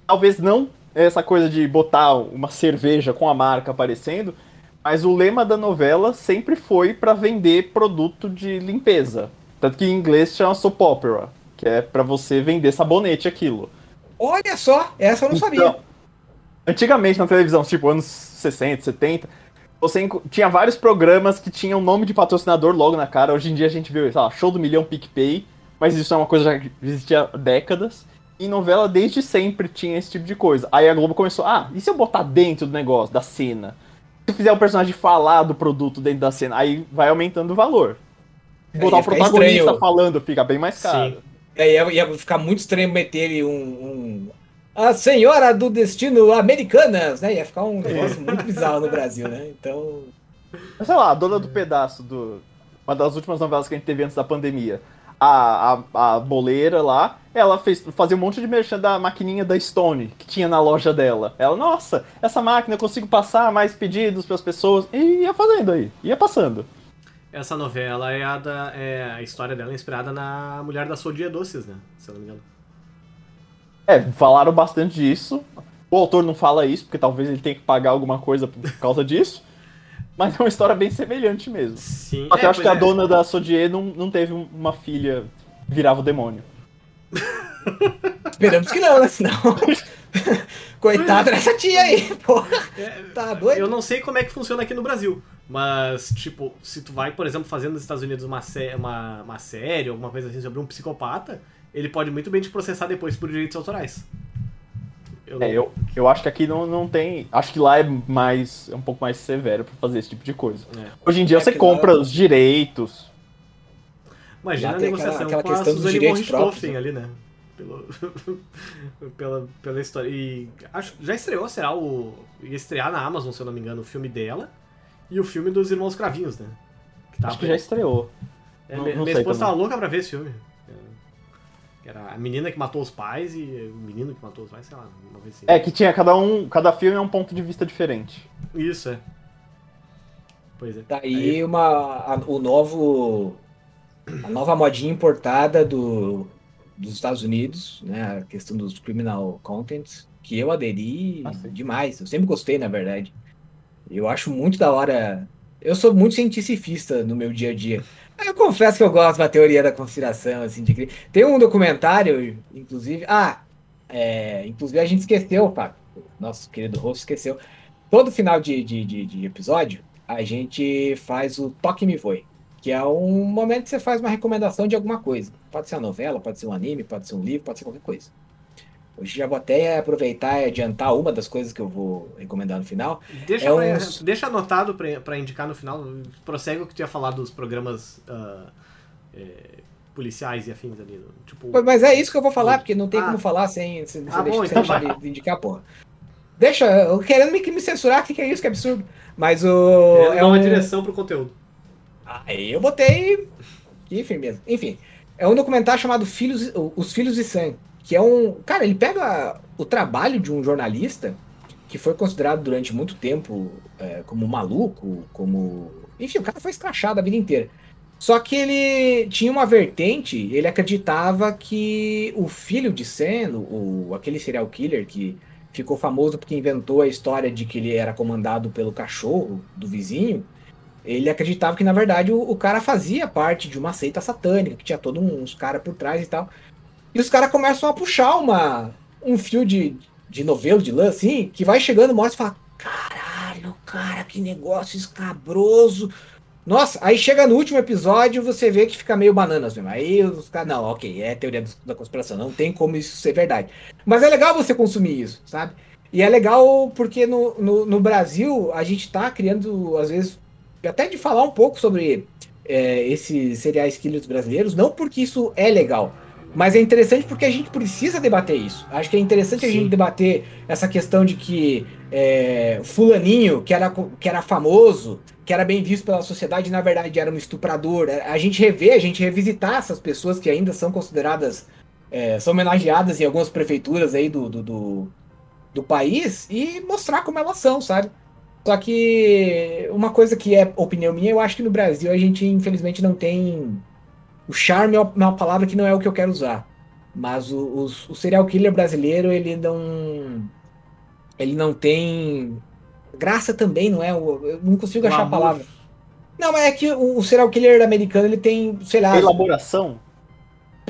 Talvez não essa coisa de botar uma cerveja com a marca aparecendo, mas o lema da novela sempre foi para vender produto de limpeza. Tanto que em inglês chama soap opera, que é para você vender sabonete aquilo. Olha só, essa eu não sabia. Então, antigamente na televisão, tipo anos 60, 70, você tinha vários programas que tinham nome de patrocinador logo na cara. Hoje em dia a gente vê, sei lá, Show do Milhão PicPay, mas isso é uma coisa que já existia há décadas. E novela desde sempre tinha esse tipo de coisa. Aí a Globo começou, ah, e se eu botar dentro do negócio, da cena? Se fizer o personagem falar do produto dentro da cena, aí vai aumentando o valor. Botar o protagonista estranho. falando fica bem mais caro. Sim. É, ia, ia ficar muito estranho meter ele um, um- A senhora do destino Americanas, né? Ia ficar um negócio muito bizarro no Brasil, né? Então. Mas, sei lá, a dona do pedaço do. Uma das últimas novelas que a gente teve antes da pandemia. A, a, a boleira lá, ela fez fazia um monte de merchan da maquininha da Stone que tinha na loja dela. Ela, nossa, essa máquina eu consigo passar mais pedidos para as pessoas. E ia fazendo aí, ia passando. Essa novela é a, da, é a história dela é inspirada na Mulher da Sodia Doces, né? Se eu não me engano. É, falaram bastante disso. O autor não fala isso, porque talvez ele tenha que pagar alguma coisa por causa disso. Mas é uma história bem semelhante mesmo. Sim. Que é, eu acho que a é. dona da Sodier não, não teve um- uma filha que virava o demônio. Esperamos que não, né? Senão. Coitada dessa tia aí, porra. É, Tá doido? Eu não sei como é que funciona aqui no Brasil, mas, tipo, se tu vai, por exemplo, fazendo nos Estados Unidos uma, sé uma, uma série, alguma coisa assim sobre um psicopata, ele pode muito bem te processar depois por direitos autorais. Eu É, eu, eu acho que aqui não, não tem. Acho que lá é mais. é um pouco mais severo pra fazer esse tipo de coisa. É. Hoje em dia É você compra lá- os direitos. Imagina a negociação aquela- aquela com a questão Suzane von Richthofen né? ali, né? Pelo, pela, pela história. E acho, já estreou, será? O, ia estrear na Amazon, se eu não me engano, o filme dela e o filme dos Irmãos Cravinhos, né? Que tava- Acho que já estreou. É, Não- minha não minha sei esposa também. tava louca pra ver esse filme. Era a menina que matou os pais e o menino que matou os pais, sei lá, uma vez assim. É que tinha cada um. Cada filme é um ponto de vista diferente. Isso, é. Pois é. Daí uma, a- o novo. A nova modinha importada do, dos Estados Unidos, né? A questão dos criminal contents, que eu aderi Ah, demais. Eu sempre gostei, na verdade. Eu acho muito da hora. Eu sou muito cientificista no meu dia a dia. Eu confesso que eu gosto da teoria da conspiração, assim, de Tem um documentário, inclusive. Ah, é, inclusive a gente esqueceu, pá. Nosso querido host esqueceu. Todo final de, de, de, de episódio, a gente faz o Toque Me Voe, que é um momento que você faz uma recomendação de alguma coisa. Pode ser uma novela, pode ser um anime, pode ser um livro, pode ser qualquer coisa. Hoje já vou até aproveitar e adiantar uma das coisas que eu vou recomendar no final. Deixa, É uns- deixa anotado pra, pra indicar no final. Prossegue o que tu ia falar dos programas ah, é, policiais e afins ali. Tipo, Mas- é isso que eu vou falar, porque não tem Ah. como falar sem, sem, Ah, deixar, então de, de indicar, porra. Deixa, eu querendo me, me censurar, o que, que é isso? Que absurdo. Mas o. querendo É uma um, direção pro conteúdo. Aí eu botei. Que firmeza. Enfim, é um documentário chamado Filhos, Os Filhos de Sangue. Que é um. Cara, ele pega o trabalho de um jornalista que foi considerado durante muito tempo é, como maluco, como Enfim, o cara foi escrachado a vida inteira. Só que ele tinha uma vertente, ele acreditava que o filho de Sen, o, aquele serial killer que ficou famoso porque inventou a história de que ele era comandado pelo cachorro do vizinho, ele acreditava que na verdade o, o cara fazia parte de uma seita satânica, que tinha todos uns caras por trás e tal. E os caras começam a puxar uma, um fio de, de novelo, de lã, assim, que vai chegando, mostra e fala: caralho, cara, que negócio escabroso nossa, aí chega no último episódio, você vê que fica meio bananas mesmo. Aí os caras, não, ok, é teoria da conspiração, não tem como isso ser verdade. Mas é legal você consumir isso, sabe? E é legal porque no, no, no Brasil a gente tá criando, às vezes, até de falar um pouco sobre é, esses serial killers brasileiros, não porque isso é legal, mas é interessante porque a gente precisa debater isso. Acho que é interessante Sim. a gente debater essa questão de que é, fulaninho, que era, que era famoso, que era bem visto pela sociedade, na verdade era um estuprador. A gente rever, a gente revisitar essas pessoas que ainda são consideradas, é, são homenageadas em algumas prefeituras aí do, do, do, do, país e mostrar como elas são, sabe? Só que uma coisa que é opinião minha, eu acho que no Brasil a gente infelizmente não tem. O charme é uma palavra que não é o que eu quero usar. Mas o, o, o serial killer brasileiro, ele não. Ele não tem Graça também, não é? Eu não consigo o achar amor. a palavra. Não, mas é que o, o serial killer americano ele tem, sei lá. Elaboração?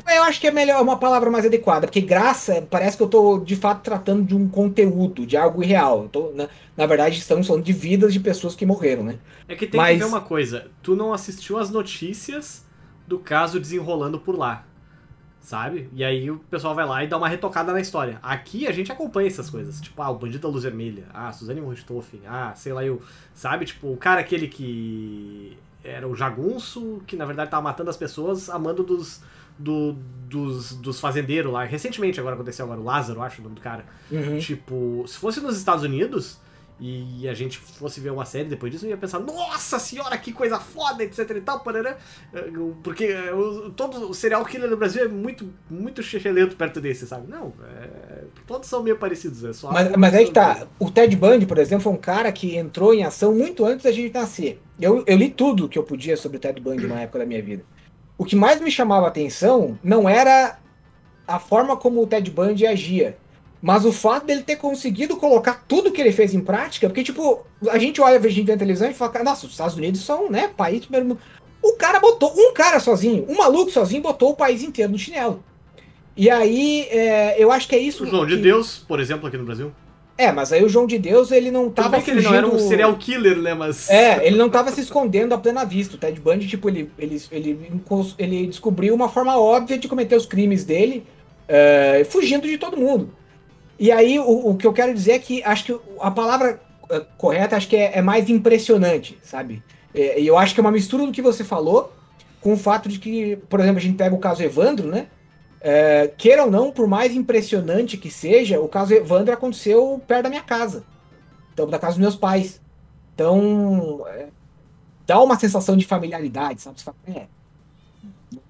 Eu acho que é melhor uma palavra mais adequada, porque graça parece que eu tô de fato tratando de um conteúdo, de algo irreal. Tô, na, na verdade, estamos falando de vidas de pessoas que morreram, né? É que tem Mas... que ver uma coisa: tu não assistiu as notícias do caso desenrolando por lá sabe? E aí o pessoal vai lá e dá uma retocada na história. Aqui a gente acompanha essas coisas, tipo, ah, o Bandido da Luz Vermelha, ah, Suzane von Richthofen, ah, sei lá, eu, sabe? Tipo, o cara aquele que era o jagunço, que na verdade tava matando as pessoas a mando dos, do, dos, dos fazendeiros lá. Recentemente agora aconteceu agora, o Lázaro, acho o nome do cara. Uhum. Tipo, se fosse nos Estados Unidos, e a gente fosse ver uma série depois disso, eu ia pensar, nossa senhora, que coisa foda, etc e tal, parará. porque eh, o, todo o serial killer do Brasil é muito, muito lento perto desse, sabe? Não, é, todos são meio parecidos, é só... Mas, mas aí que tá, o Ted Bundy, por exemplo, foi um cara que entrou em ação muito antes da gente nascer. Eu, eu li tudo que eu podia sobre o Ted Bundy na época da minha vida. O que mais me chamava a atenção não era a forma como o Ted Bundy agia, mas o fato dele ter conseguido colocar tudo que ele fez em prática, porque, tipo, a gente olha, a gente vê a televisão e fala, nossa, os Estados Unidos são, né, país primeiro O cara botou, um cara sozinho, um maluco sozinho, botou o país inteiro no chinelo. E aí, é, eu acho que é isso. O João que... de Deus, por exemplo, aqui no Brasil. É, mas aí o João de Deus, ele não tava Tudo que fugindo... ele não era um serial killer, né, mas... É, ele não tava se escondendo a plena vista. O Ted Bundy, tipo, ele, ele, ele, ele descobriu uma forma óbvia de cometer os crimes dele, uh, fugindo de todo mundo. E aí, o, o, que eu quero dizer é que acho que a palavra uh, correta acho que é, é mais impressionante, sabe? É, e eu acho que é uma mistura do que você falou com o fato de que, por exemplo, a gente pega o caso Evandro, né? É, queira ou não, por mais impressionante que seja, o caso Evandro aconteceu perto da minha casa. Então, da casa dos meus pais. Então, é, dá uma sensação de familiaridade, sabe? Você fala, é,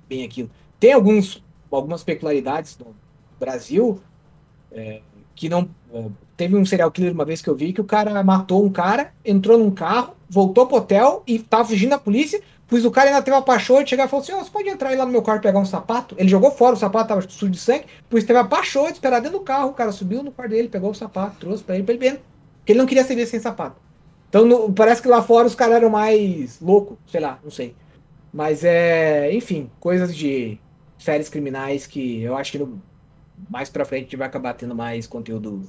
bem aquilo. Tem alguns, algumas peculiaridades no Brasil, é, que não. É, teve um serial killer uma vez que eu vi que o cara matou um cara, entrou num carro, voltou pro hotel e tava fugindo da polícia, pois o cara ainda teve a paixão de chegar e falou assim: oh, você pode entrar lá no meu quarto pegar um sapato? Ele jogou fora, o sapato tava sujo de sangue, pois teve a paixão de esperar dentro do carro. O cara subiu no quarto dele, pegou o sapato, trouxe pra ele pra ele ver. Porque ele não queria se ver sem sapato. Então no, parece que lá fora os caras eram mais loucos, sei lá, não sei. Mas é, enfim, coisas de séries criminais que eu acho que no, mais pra frente a gente vai acabar tendo mais conteúdo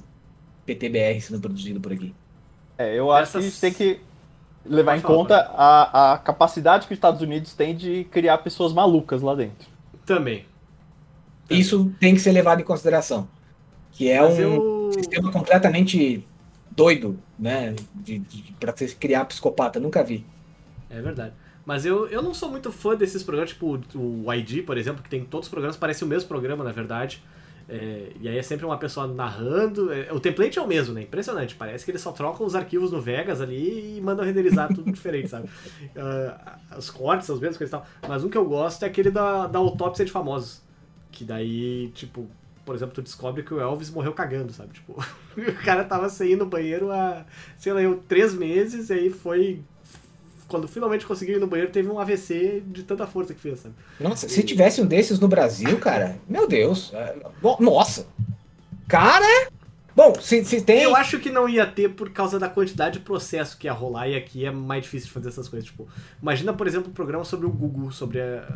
PTBR sendo produzido por aqui. É, eu acho Essas... que a gente tem que levar em conta a, a capacidade que os Estados Unidos têm de criar pessoas malucas lá dentro. Também. Isso tem que ser levado em consideração. Que é Mas um eu... sistema completamente doido, né? De, de, pra você criar psicopata, nunca vi. É verdade. Mas eu, eu não sou muito fã desses programas, tipo o ID, por exemplo, que tem todos os programas, parece o mesmo programa, na verdade. É, e aí é sempre uma pessoa narrando. É, o template é o mesmo, né? Impressionante. Parece que eles só trocam os arquivos no Vegas ali e mandam renderizar tudo diferente, sabe? Uh, os cortes são os mesmos, coisas e tal. Mas um que eu gosto é aquele da, da autópsia de famosos. Que daí, tipo, por exemplo, tu descobre que o Elvis morreu cagando, sabe? Tipo, o cara tava sem ir no banheiro há, sei lá, eu, três meses e aí foi quando finalmente conseguiu ir no banheiro, teve um AVC de tanta força que fez, sabe? Nossa, se tivesse um desses no Brasil, cara, meu Deus. é, Nossa. Cara. Bom, se, se tem. Eu acho que não ia ter por causa da quantidade de processo que ia rolar e aqui é mais difícil de fazer essas coisas. Tipo, imagina, por exemplo, um programa sobre o Google, sobre a,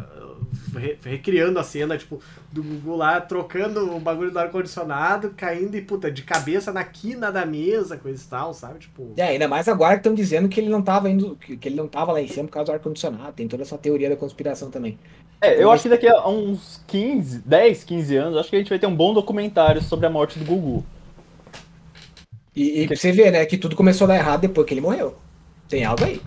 re- recriando a cena, tipo, do Google lá trocando o bagulho do ar-condicionado, caindo e, puta, de cabeça na quina da mesa, coisa e tal, sabe? Tipo. É, ainda mais agora que estão dizendo que ele não tava indo, que, que ele não tava lá em cima por causa do ar-condicionado. Tem toda essa teoria da conspiração também. É, eu acho que daqui a uns 15, 10, 15 anos, acho que a gente vai ter um bom documentário sobre a morte do Gugu. E, e pra você ver, né, que tudo começou a dar errado depois que ele morreu. Tem algo aí.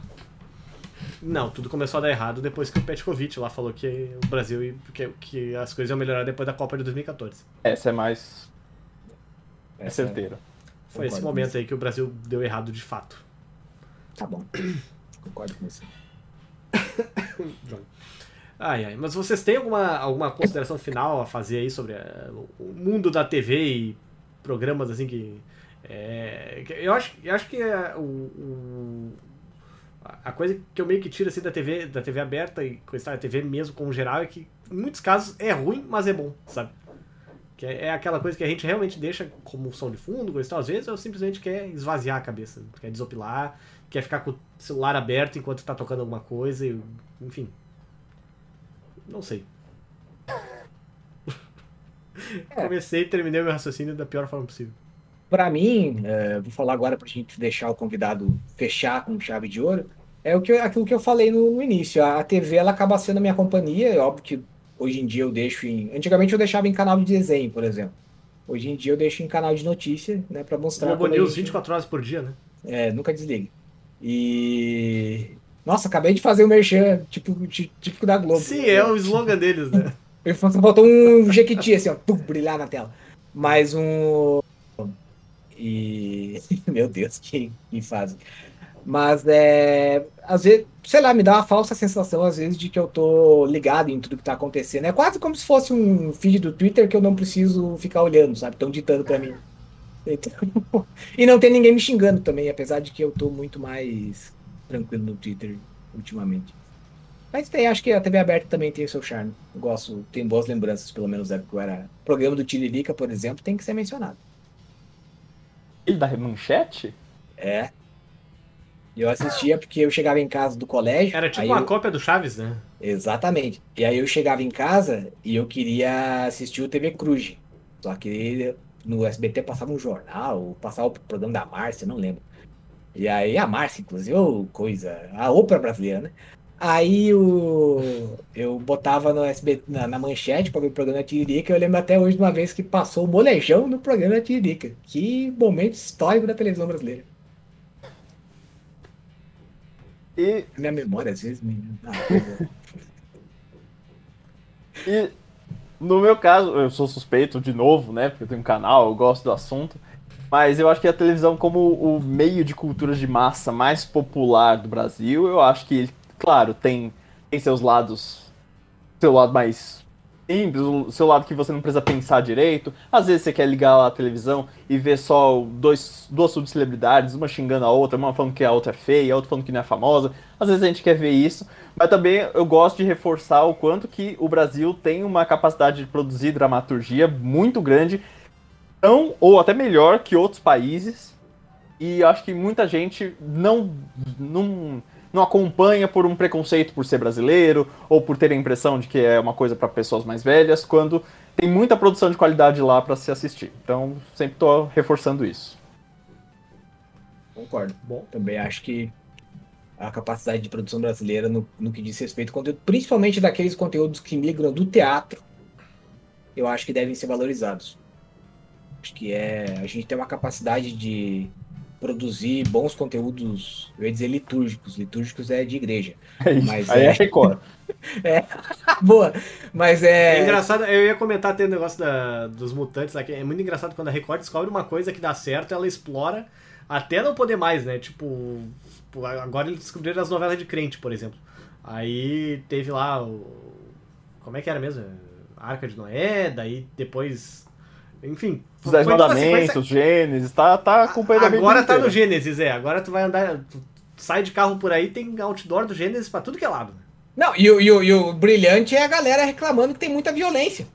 Não, tudo começou a dar errado depois que o Petkovic lá falou que o Brasil ia- que, que as coisas iam melhorar depois da Copa de 2014. Essa é mais é Essa- certeira. Foi esse Concordo momento aí que o Brasil deu errado de fato. Tá bom. Concordo com você. Ai, ai. Mas vocês têm alguma, alguma consideração final a fazer aí sobre eh, o mundo da TV e programas assim que. É, eu, acho, eu acho que é, o, o- a coisa que eu meio que tiro assim da TV, da TV aberta e coisa e tal, a TV mesmo como geral é que em muitos casos é ruim, mas é bom, sabe? Que é, é aquela coisa que a gente realmente deixa como som de fundo, coisa tal. Às vezes eu simplesmente quer esvaziar a cabeça, quer desopilar, quer ficar com o celular aberto enquanto tá tocando alguma coisa, e, enfim. Não sei. Comecei e terminei meu raciocínio da pior forma possível. Pra mim, é, vou falar agora pra gente deixar o convidado fechar com chave de ouro, é o que, aquilo que eu falei no, no início. A TV ela acaba sendo a minha companhia, é óbvio que hoje em dia eu deixo em. Antigamente eu deixava em canal de desenho, por exemplo. Hoje em dia eu deixo em canal de notícia, né, pra mostrar. Globo a News gente- 24 horas por dia, né? É, nunca desliga. E. Nossa, acabei de fazer o merchan tipo, tí- típico da Globo. Sim, é o slogan deles, né? Ele falou faltou um jequiti, assim, ó, pum, brilhar na tela. Mais um. E. Meu Deus, que, que fase. Mas é. Às vezes, sei lá, me dá uma falsa sensação, às vezes, de que eu tô ligado em tudo que tá acontecendo. É quase como se fosse um feed do Twitter que eu não preciso ficar olhando, sabe? Estão ditando pra mim. E não tem ninguém me xingando também, apesar de que eu tô muito mais tranquilo no Twitter ultimamente. Mas tem, acho que a TV aberta também tem o seu charme. Eu gosto, tem boas lembranças, pelo menos da época que eu era. O programa do Tiririca, por exemplo, tem que ser mencionado. Ele da manchete? É. Eu assistia porque eu chegava em casa do colégio. Era tipo uma eu- cópia do Chaves, né? Exatamente. E aí eu chegava em casa e eu queria assistir o TV Cruz. Só que no SBT passava um jornal, passava o programa da Márcia, não lembro. E aí a Márcia, inclusive, ô, coisa, a Oprah brasileira, né? Aí o, eu botava no SBT, na, na manchete para o programa Tiririca. Eu lembro até hoje de uma vez que passou o molejão no programa Tiririca. Que momento histórico da televisão brasileira. E, Minha memória, às vezes, me. Ah, e no meu caso, eu sou suspeito de novo, né? Porque eu tenho um canal, eu gosto do assunto. Mas eu acho que a televisão, como o meio de cultura de massa mais popular do Brasil, eu acho que, claro, tem, tem seus lados. Seu lado mais simples, o seu lado que você não precisa pensar direito. Às vezes você quer ligar a televisão e ver só dois, duas subcelebridades, uma xingando a outra, uma falando que a outra é feia, a outra falando que não é famosa. Às vezes a gente quer ver isso. Mas também eu gosto de reforçar o quanto que o Brasil tem uma capacidade de produzir dramaturgia muito grande, tão ou até melhor que outros países. E acho que muita gente não, não, não acompanha por um preconceito por ser brasileiro ou por ter a impressão de que é uma coisa para pessoas mais velhas, quando tem muita produção de qualidade lá para se assistir. Então, sempre estou reforçando isso. Concordo. Bom. Também acho que a capacidade de produção brasileira no, no que diz respeito ao conteúdo, principalmente daqueles conteúdos que migram do teatro, eu acho que devem ser valorizados. Acho que é. A gente tem uma capacidade de produzir bons conteúdos, eu ia dizer litúrgicos. Litúrgicos é de igreja. É isso. Mas Aí é- é Record. Boa! Mas É é. engraçado, eu ia comentar até o negócio da, dos mutantes que é muito engraçado quando a Record descobre uma coisa que dá certo, ela explora até não poder mais, né? Tipo, agora eles descobriram as novelas de crente, por exemplo. Aí teve lá o. Como é que era mesmo? Arca de Noé, daí depois. Enfim. Os Dez foi toda a Mandamentos, sequência- Gênesis, tá, tá acompanhando a Agora tá no. Gênesis, é. Agora tu vai andar. tu- sai de carro por aí, tem outdoor do Gênesis pra tudo que é lado. né? Não, e, o- e o- e o brilhante é a galera reclamando que tem muita violência.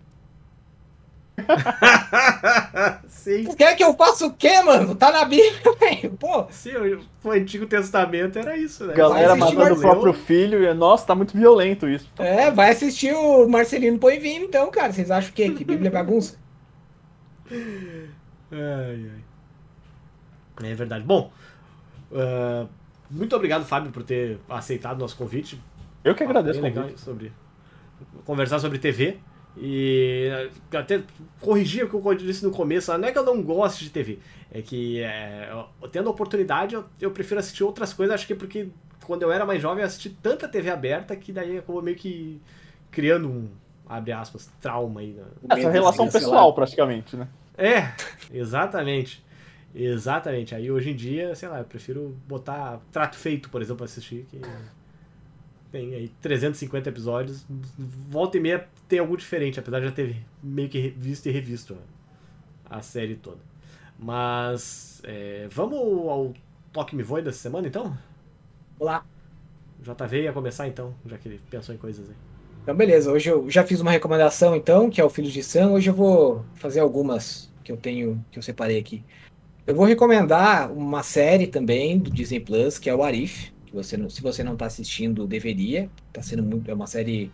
Sim. Tu quer que eu faça o quê, mano? Tá na Bíblia, velho. Pô, Sim, o, o Antigo Testamento era isso, né? Galera matando o próprio filho. e, Nossa, tá muito violento isso. é, vai assistir o Marcelino Poivino, então, cara. Vocês acham o quê? Que Bíblia é bagunça? Ai, ai. É verdade. Bom, ah, muito obrigado, Fábio, por ter aceitado nosso convite. Eu que agradeço o legal convite. sobre conversar sobre TV e até corrigir o que eu disse no começo. Não é que eu não goste de TV, é que é, tendo a oportunidade eu, eu prefiro assistir outras coisas. Acho que porque quando eu era mais jovem eu assisti tanta TV aberta que daí acabou meio que criando um abre aspas trauma aí. na- Essa relação pessoal, praticamente, né? É, exatamente. Exatamente. Aí hoje em dia, sei lá, eu prefiro botar Trato Feito, por exemplo, pra assistir, que tem aí 350 episódios. Volta e meia tem algo diferente, apesar de já ter meio que visto e revisto a a série toda. Mas é, vamos ao Toque Me Voe dessa semana, então? Vamos lá. O JV ia começar então, já que ele pensou em coisas aí. Então, beleza. Hoje eu já fiz uma recomendação, então, que é o Filhos de Sam. Hoje eu vou fazer algumas que eu tenho, que eu separei aqui. Eu vou recomendar uma série também do Disney Plus, que é o Arif. Que você, se você não está assistindo, deveria. Tá sendo muito, é uma série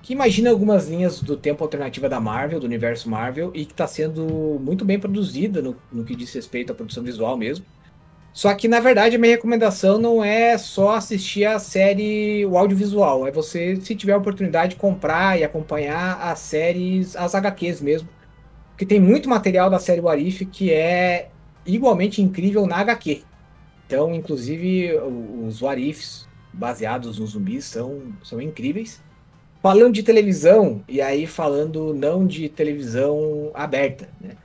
que imagina algumas linhas do tempo alternativa da Marvel, do universo Marvel, e que está sendo muito bem produzida no, no que diz respeito à produção visual mesmo. Só que, na verdade, a minha recomendação não é só assistir a série, o audiovisual. É você, se tiver a oportunidade, comprar e acompanhar as séries, as HQs mesmo. Porque tem muito material da série Warif que é igualmente incrível na HQ. Então, inclusive, os Warifs baseados nos zumbis são, são incríveis. Falando de televisão, e aí falando não de televisão aberta, né?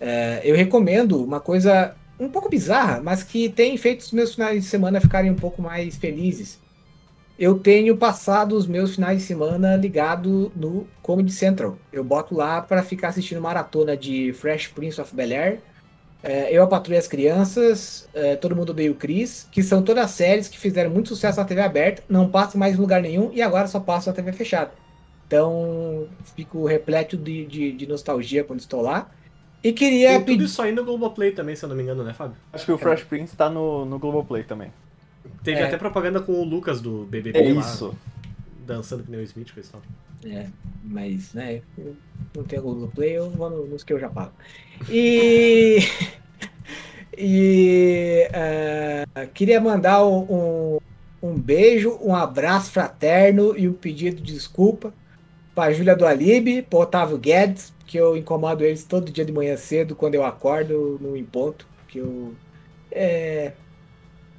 É, eu recomendo uma coisa um pouco bizarra, mas que tem feito os meus finais de semana ficarem um pouco mais felizes. Eu tenho passado os meus finais de semana ligado no Comedy Central. Eu boto lá para ficar assistindo maratona de Fresh Prince of Bel-Air, é, Eu, a Patrulha as Crianças, é, Todo Mundo Odeia o Chris, que são todas séries que fizeram muito sucesso na TV aberta, não passam mais em lugar nenhum e agora só passam na TV fechada. Então, fico repleto de, de, de nostalgia quando estou lá. E queria Tem tudo isso aí no Globoplay também, se eu não me engano, né, Fábio? Acho que o Fresh Prince tá no, no Globoplay também. Teve É. até propaganda com o Lucas do BBB É lá, isso. dançando que nem o Smith, coisa e tal. É, mas, né, eu não tenho Google Play, eu vou no- nos que eu já pago. E. e. ah, queria mandar um, um, um beijo, um abraço fraterno e um pedido de desculpa para Júlia do Alibe, para Otávio Guedes, que eu incomodo eles todo dia de manhã cedo, quando eu acordo no ponto, que eu. É.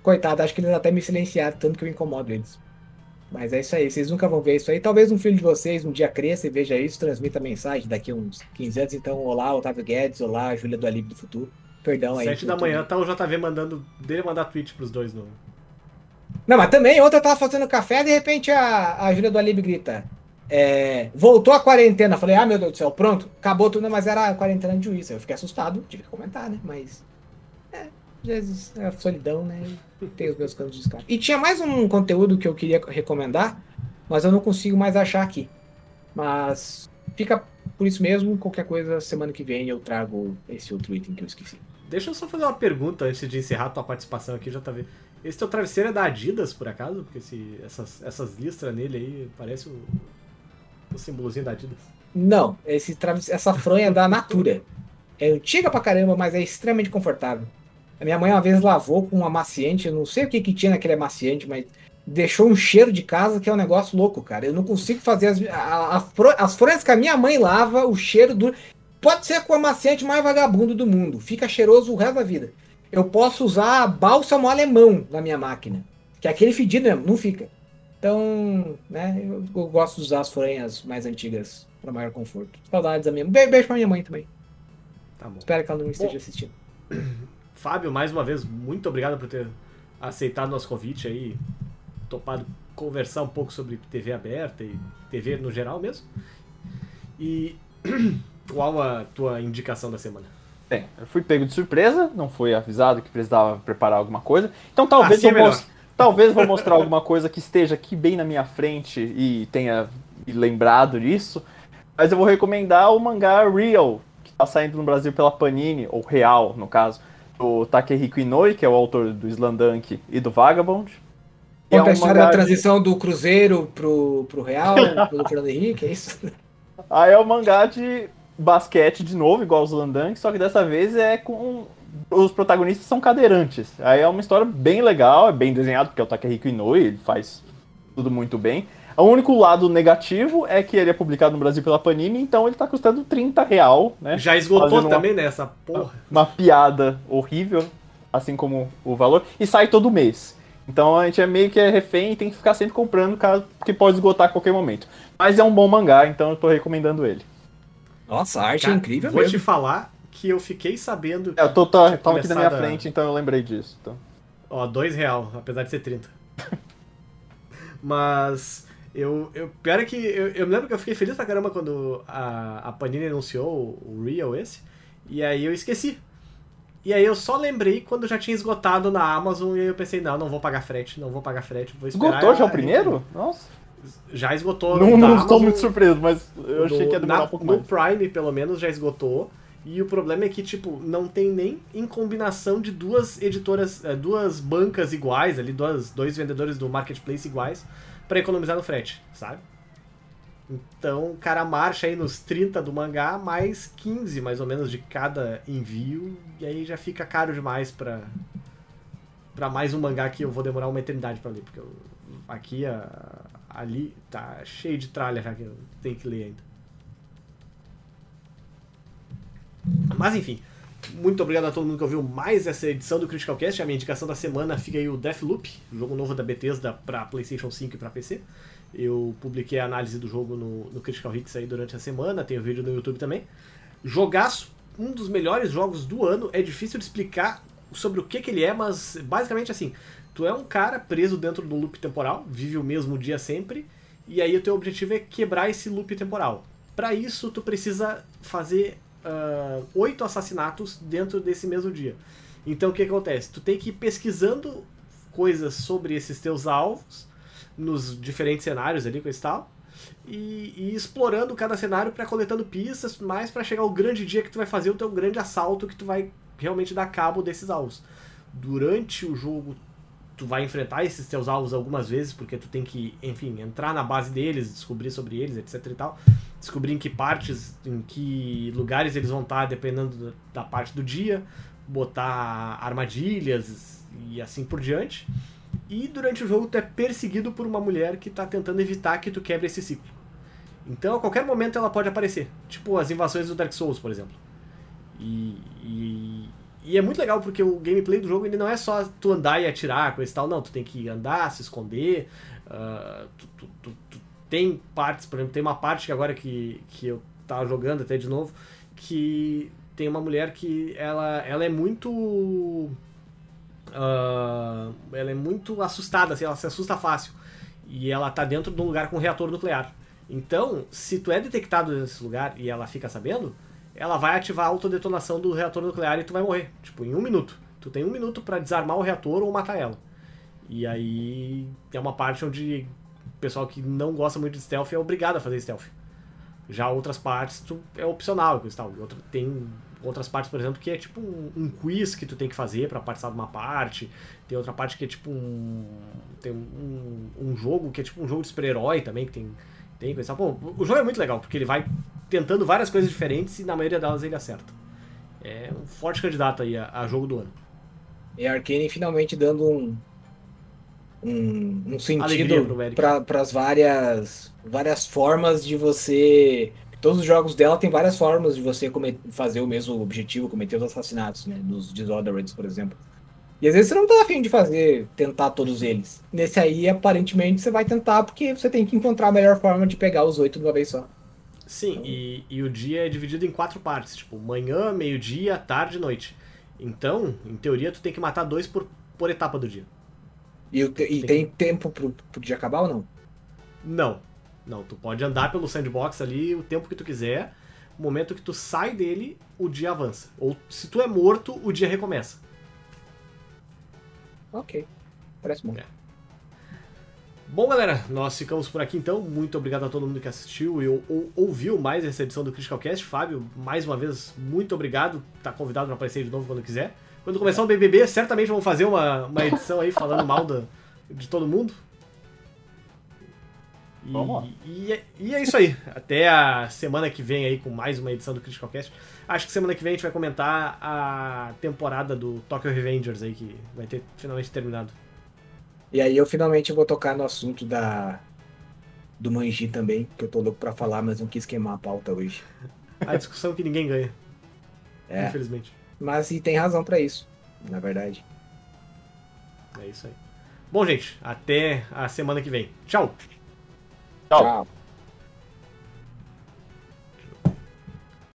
Coitado, acho que eles até me silenciaram, tanto que eu incomodo eles. Mas é isso aí, vocês nunca vão ver isso aí. Talvez um filho de vocês um dia cresça e veja isso, transmita mensagem daqui a uns 15 anos. Então, olá, Otávio Guedes, olá, Júlia do Alibe do Futuro. Perdão aí. Sete por da tudo. manhã tá o JV mandando. dele mandar tweet pros dois no. Não, mas também, ontem eu tava fazendo café, de repente a, a Júlia do Alibe grita. É, voltou a quarentena. Falei, ah, meu Deus do céu, pronto, acabou tudo, mas era a quarentena de juízo. Eu fiquei assustado, tive que comentar, né? Mas. É, vezes é a solidão, né? Tem os meus cantos de escape. E tinha mais um conteúdo que eu queria recomendar, mas eu não consigo mais achar aqui. Mas fica por isso mesmo, qualquer coisa, semana que vem eu trago esse outro item que eu esqueci. Deixa eu só fazer uma pergunta antes de encerrar tua participação aqui, JV. Esse teu travesseiro é da Adidas, por acaso? Porque esse, essas, essas listras nele aí parece o, o símbolozinho da Adidas. Não, esse essa fronha é da Natura. É antiga pra caramba, mas é extremamente confortável. A minha mãe uma vez lavou com um amaciante, eu não sei o que que tinha naquele amaciante, mas deixou um cheiro de casa que é um negócio louco, cara. Eu não consigo fazer as, a- as fronhas que a minha mãe lava, o cheiro do. Pode ser com o amaciante mais vagabundo do mundo, fica cheiroso o resto da vida. Eu posso usar bálsamo alemão na minha máquina, que é aquele fedido mesmo, não fica. Então, né, eu, eu gosto de usar as fronhas mais antigas para maior conforto. Saudades da minha mãe. Be- Beijo pra minha mãe também. Tá bom. Espero que ela não esteja assistindo. Fábio, mais uma vez, muito obrigado por ter aceitado nosso convite aí, topado conversar um pouco sobre TV aberta e TV no geral mesmo. E qual a tua indicação da semana? Bem, eu fui pego de surpresa, não fui avisado que precisava preparar alguma coisa. Então talvez Assim é eu melhor. mos- talvez vou mostrar alguma coisa que esteja aqui bem na minha frente e tenha me lembrado disso. Mas eu vou recomendar o mangá Real, que tá saindo no Brasil pela Panini, ou Real, no caso, do Takehiko Inoue, que é o autor do Slandunk e do Vagabond. Conta é a história da de- transição do Cruzeiro pro, pro Real, pelo Fernando Henrique, é isso? Aí é um mangá de basquete de novo, igual os Landank, só que dessa vez é com. Os protagonistas são cadeirantes. Aí é uma história bem legal, é bem desenhado, porque é o Takehiko Inoue, ele faz tudo muito bem. O único lado negativo é que ele é publicado no Brasil pela Panini, então ele tá custando 30 real, né? Já esgotou uma- também nessa porra. Uma piada horrível, assim como o valor, e sai todo mês. Então a gente é meio que é refém e tem que ficar sempre comprando, caso que pode esgotar a qualquer momento. Mas é um bom mangá, então eu tô recomendando ele. Nossa, a arte Cara, é incrível Vou mesmo. te falar que eu fiquei sabendo. É, eu tô, tô, aqui na minha frente, então eu lembrei disso. Então. Ó, dois real, apesar de ser 30. Mas eu, eu pior é que eu, eu me lembro que eu fiquei feliz pra caramba quando a, a Panini anunciou o, Real esse. E aí eu esqueci. E aí eu só lembrei quando já tinha esgotado na Amazon e aí eu pensei, não, não vou pagar frete, não vou pagar frete, vou esperar. Esgotou já o primeiro? Nossa. Já esgotou. Não, não estou muito surpreso, mas eu achei No- que ia demorar na- um pouco No mais. Prime, pelo menos, já esgotou. E o problema é que, tipo, não tem nem em combinação de duas editoras, eh, duas bancas iguais ali, duas, dois vendedores do marketplace iguais, pra economizar no frete, sabe? Então, o cara marcha aí nos 30 do mangá, mais 15 mais ou menos de cada envio, e aí já fica caro demais pra, pra mais um mangá que eu vou demorar uma eternidade pra ler, porque eu- aqui, ali, tá cheio de tralha já que eu tenho que ler ainda. Mas enfim, muito obrigado a todo mundo que ouviu mais essa edição do Critical Cast. A minha indicação da semana fica aí o Deathloop, jogo novo da Bethesda para PlayStation 5 e para PC. Eu publiquei a análise do jogo no, no Critical Hits aí durante a semana, tem o vídeo no YouTube também. Jogaço, um dos melhores jogos do ano. É difícil de explicar sobre o que, que ele é, mas basicamente assim: tu é um cara preso dentro do loop temporal, vive o mesmo dia sempre, e aí o teu objetivo é quebrar esse loop temporal. Para isso, tu precisa fazer ah, oito assassinatos dentro desse mesmo dia. Então o que acontece? Tu tem que ir pesquisando coisas sobre esses teus alvos nos diferentes cenários ali com esse tal e, e explorando cada cenário para coletando pistas, mais para chegar ao grande dia que tu vai fazer o teu grande assalto que tu vai realmente dar cabo desses alvos. Durante o jogo tu vai enfrentar esses teus alvos algumas vezes porque tu tem que, enfim, entrar na base deles, descobrir sobre eles, etc e tal descobrir em que partes, em que lugares eles vão estar, dependendo da- parte do dia, botar armadilhas e assim por diante. E durante o jogo tu é perseguido por uma mulher que está tentando evitar que tu quebre esse ciclo. Então a qualquer momento ela pode aparecer, tipo as invasões do Dark Souls, por exemplo. E, e, e é muito legal porque o gameplay do jogo ele não é só tu andar e atirar, coisa e tal, não, tu tem que andar, se esconder, ah, tu, tu- tu- tu tem partes, por exemplo, tem uma parte que agora que, que eu tava jogando até de novo, que tem uma mulher que ela, ela é muito. ah, ela é muito assustada, assim, ela se assusta fácil. E ela tá dentro de um lugar com reator nuclear. Então, se tu é detectado nesse lugar e ela fica sabendo, ela vai ativar a autodetonação do reator nuclear e tu vai morrer. Tipo, em um minuto. Tu tem um minuto pra desarmar o reator ou matar ela. E aí tem uma parte onde o pessoal que não gosta muito de stealth é obrigado a fazer stealth. Já outras partes tu, é opcional, tal. Outra- tem outras partes, por exemplo, que é tipo um, um quiz que tu tem que fazer pra participar de uma parte. Tem outra parte que é tipo um. Tem um, um jogo que é tipo um jogo de super-herói também, que tem, tem coisa. Pô, o jogo é muito legal, porque ele vai tentando várias coisas diferentes e na maioria delas ele acerta. É um forte candidato aí a, a jogo do ano. E a Arkane finalmente dando um, um, um sentido para as várias, várias formas de você. Todos os jogos dela tem várias formas de você fazer o mesmo objetivo, cometer os assassinatos, né? Nos Dishonored, por exemplo. E às vezes você não tá afim de fazer, tentar todos eles. Nesse aí, aparentemente, você vai tentar porque você tem que encontrar a melhor forma de pegar os oito de uma vez só. Sim, e, e o dia é dividido em quatro partes, tipo, manhã, meio-dia, tarde e noite. Então, em teoria, tu tem que matar dois por, por etapa do dia. E, e tem tempo pro, pro dia acabar ou não? Não. Não, tu pode andar pelo sandbox ali o tempo que tu quiser. No momento que tu sai dele, o dia avança. Ou se tu é morto, o dia recomeça. Ok. Parece bom. É. Bom, galera, nós ficamos por aqui então. Muito obrigado a todo mundo que assistiu e ou, ou, ouviu mais essa edição do Critical Cast. Fábio, mais uma vez, muito obrigado. Tá convidado para aparecer de novo quando quiser. Quando começar o BBB, certamente vamos fazer uma, uma edição aí falando mal da, de todo mundo. E, Vamos lá. E, é- e é isso aí. Até a semana que vem aí com mais uma edição do Critical Cast. Acho que semana que vem a gente vai comentar a temporada do Tokyo Revengers aí, que vai ter finalmente terminado. E aí eu finalmente vou tocar no assunto da do Manji também, que eu tô louco pra falar, mas não quis queimar a pauta hoje. A discussão que ninguém ganha, É, infelizmente. mas e tem razão pra isso, na verdade. É isso aí. Bom, gente, até a semana que vem. Tchau! Tchau. Tchau.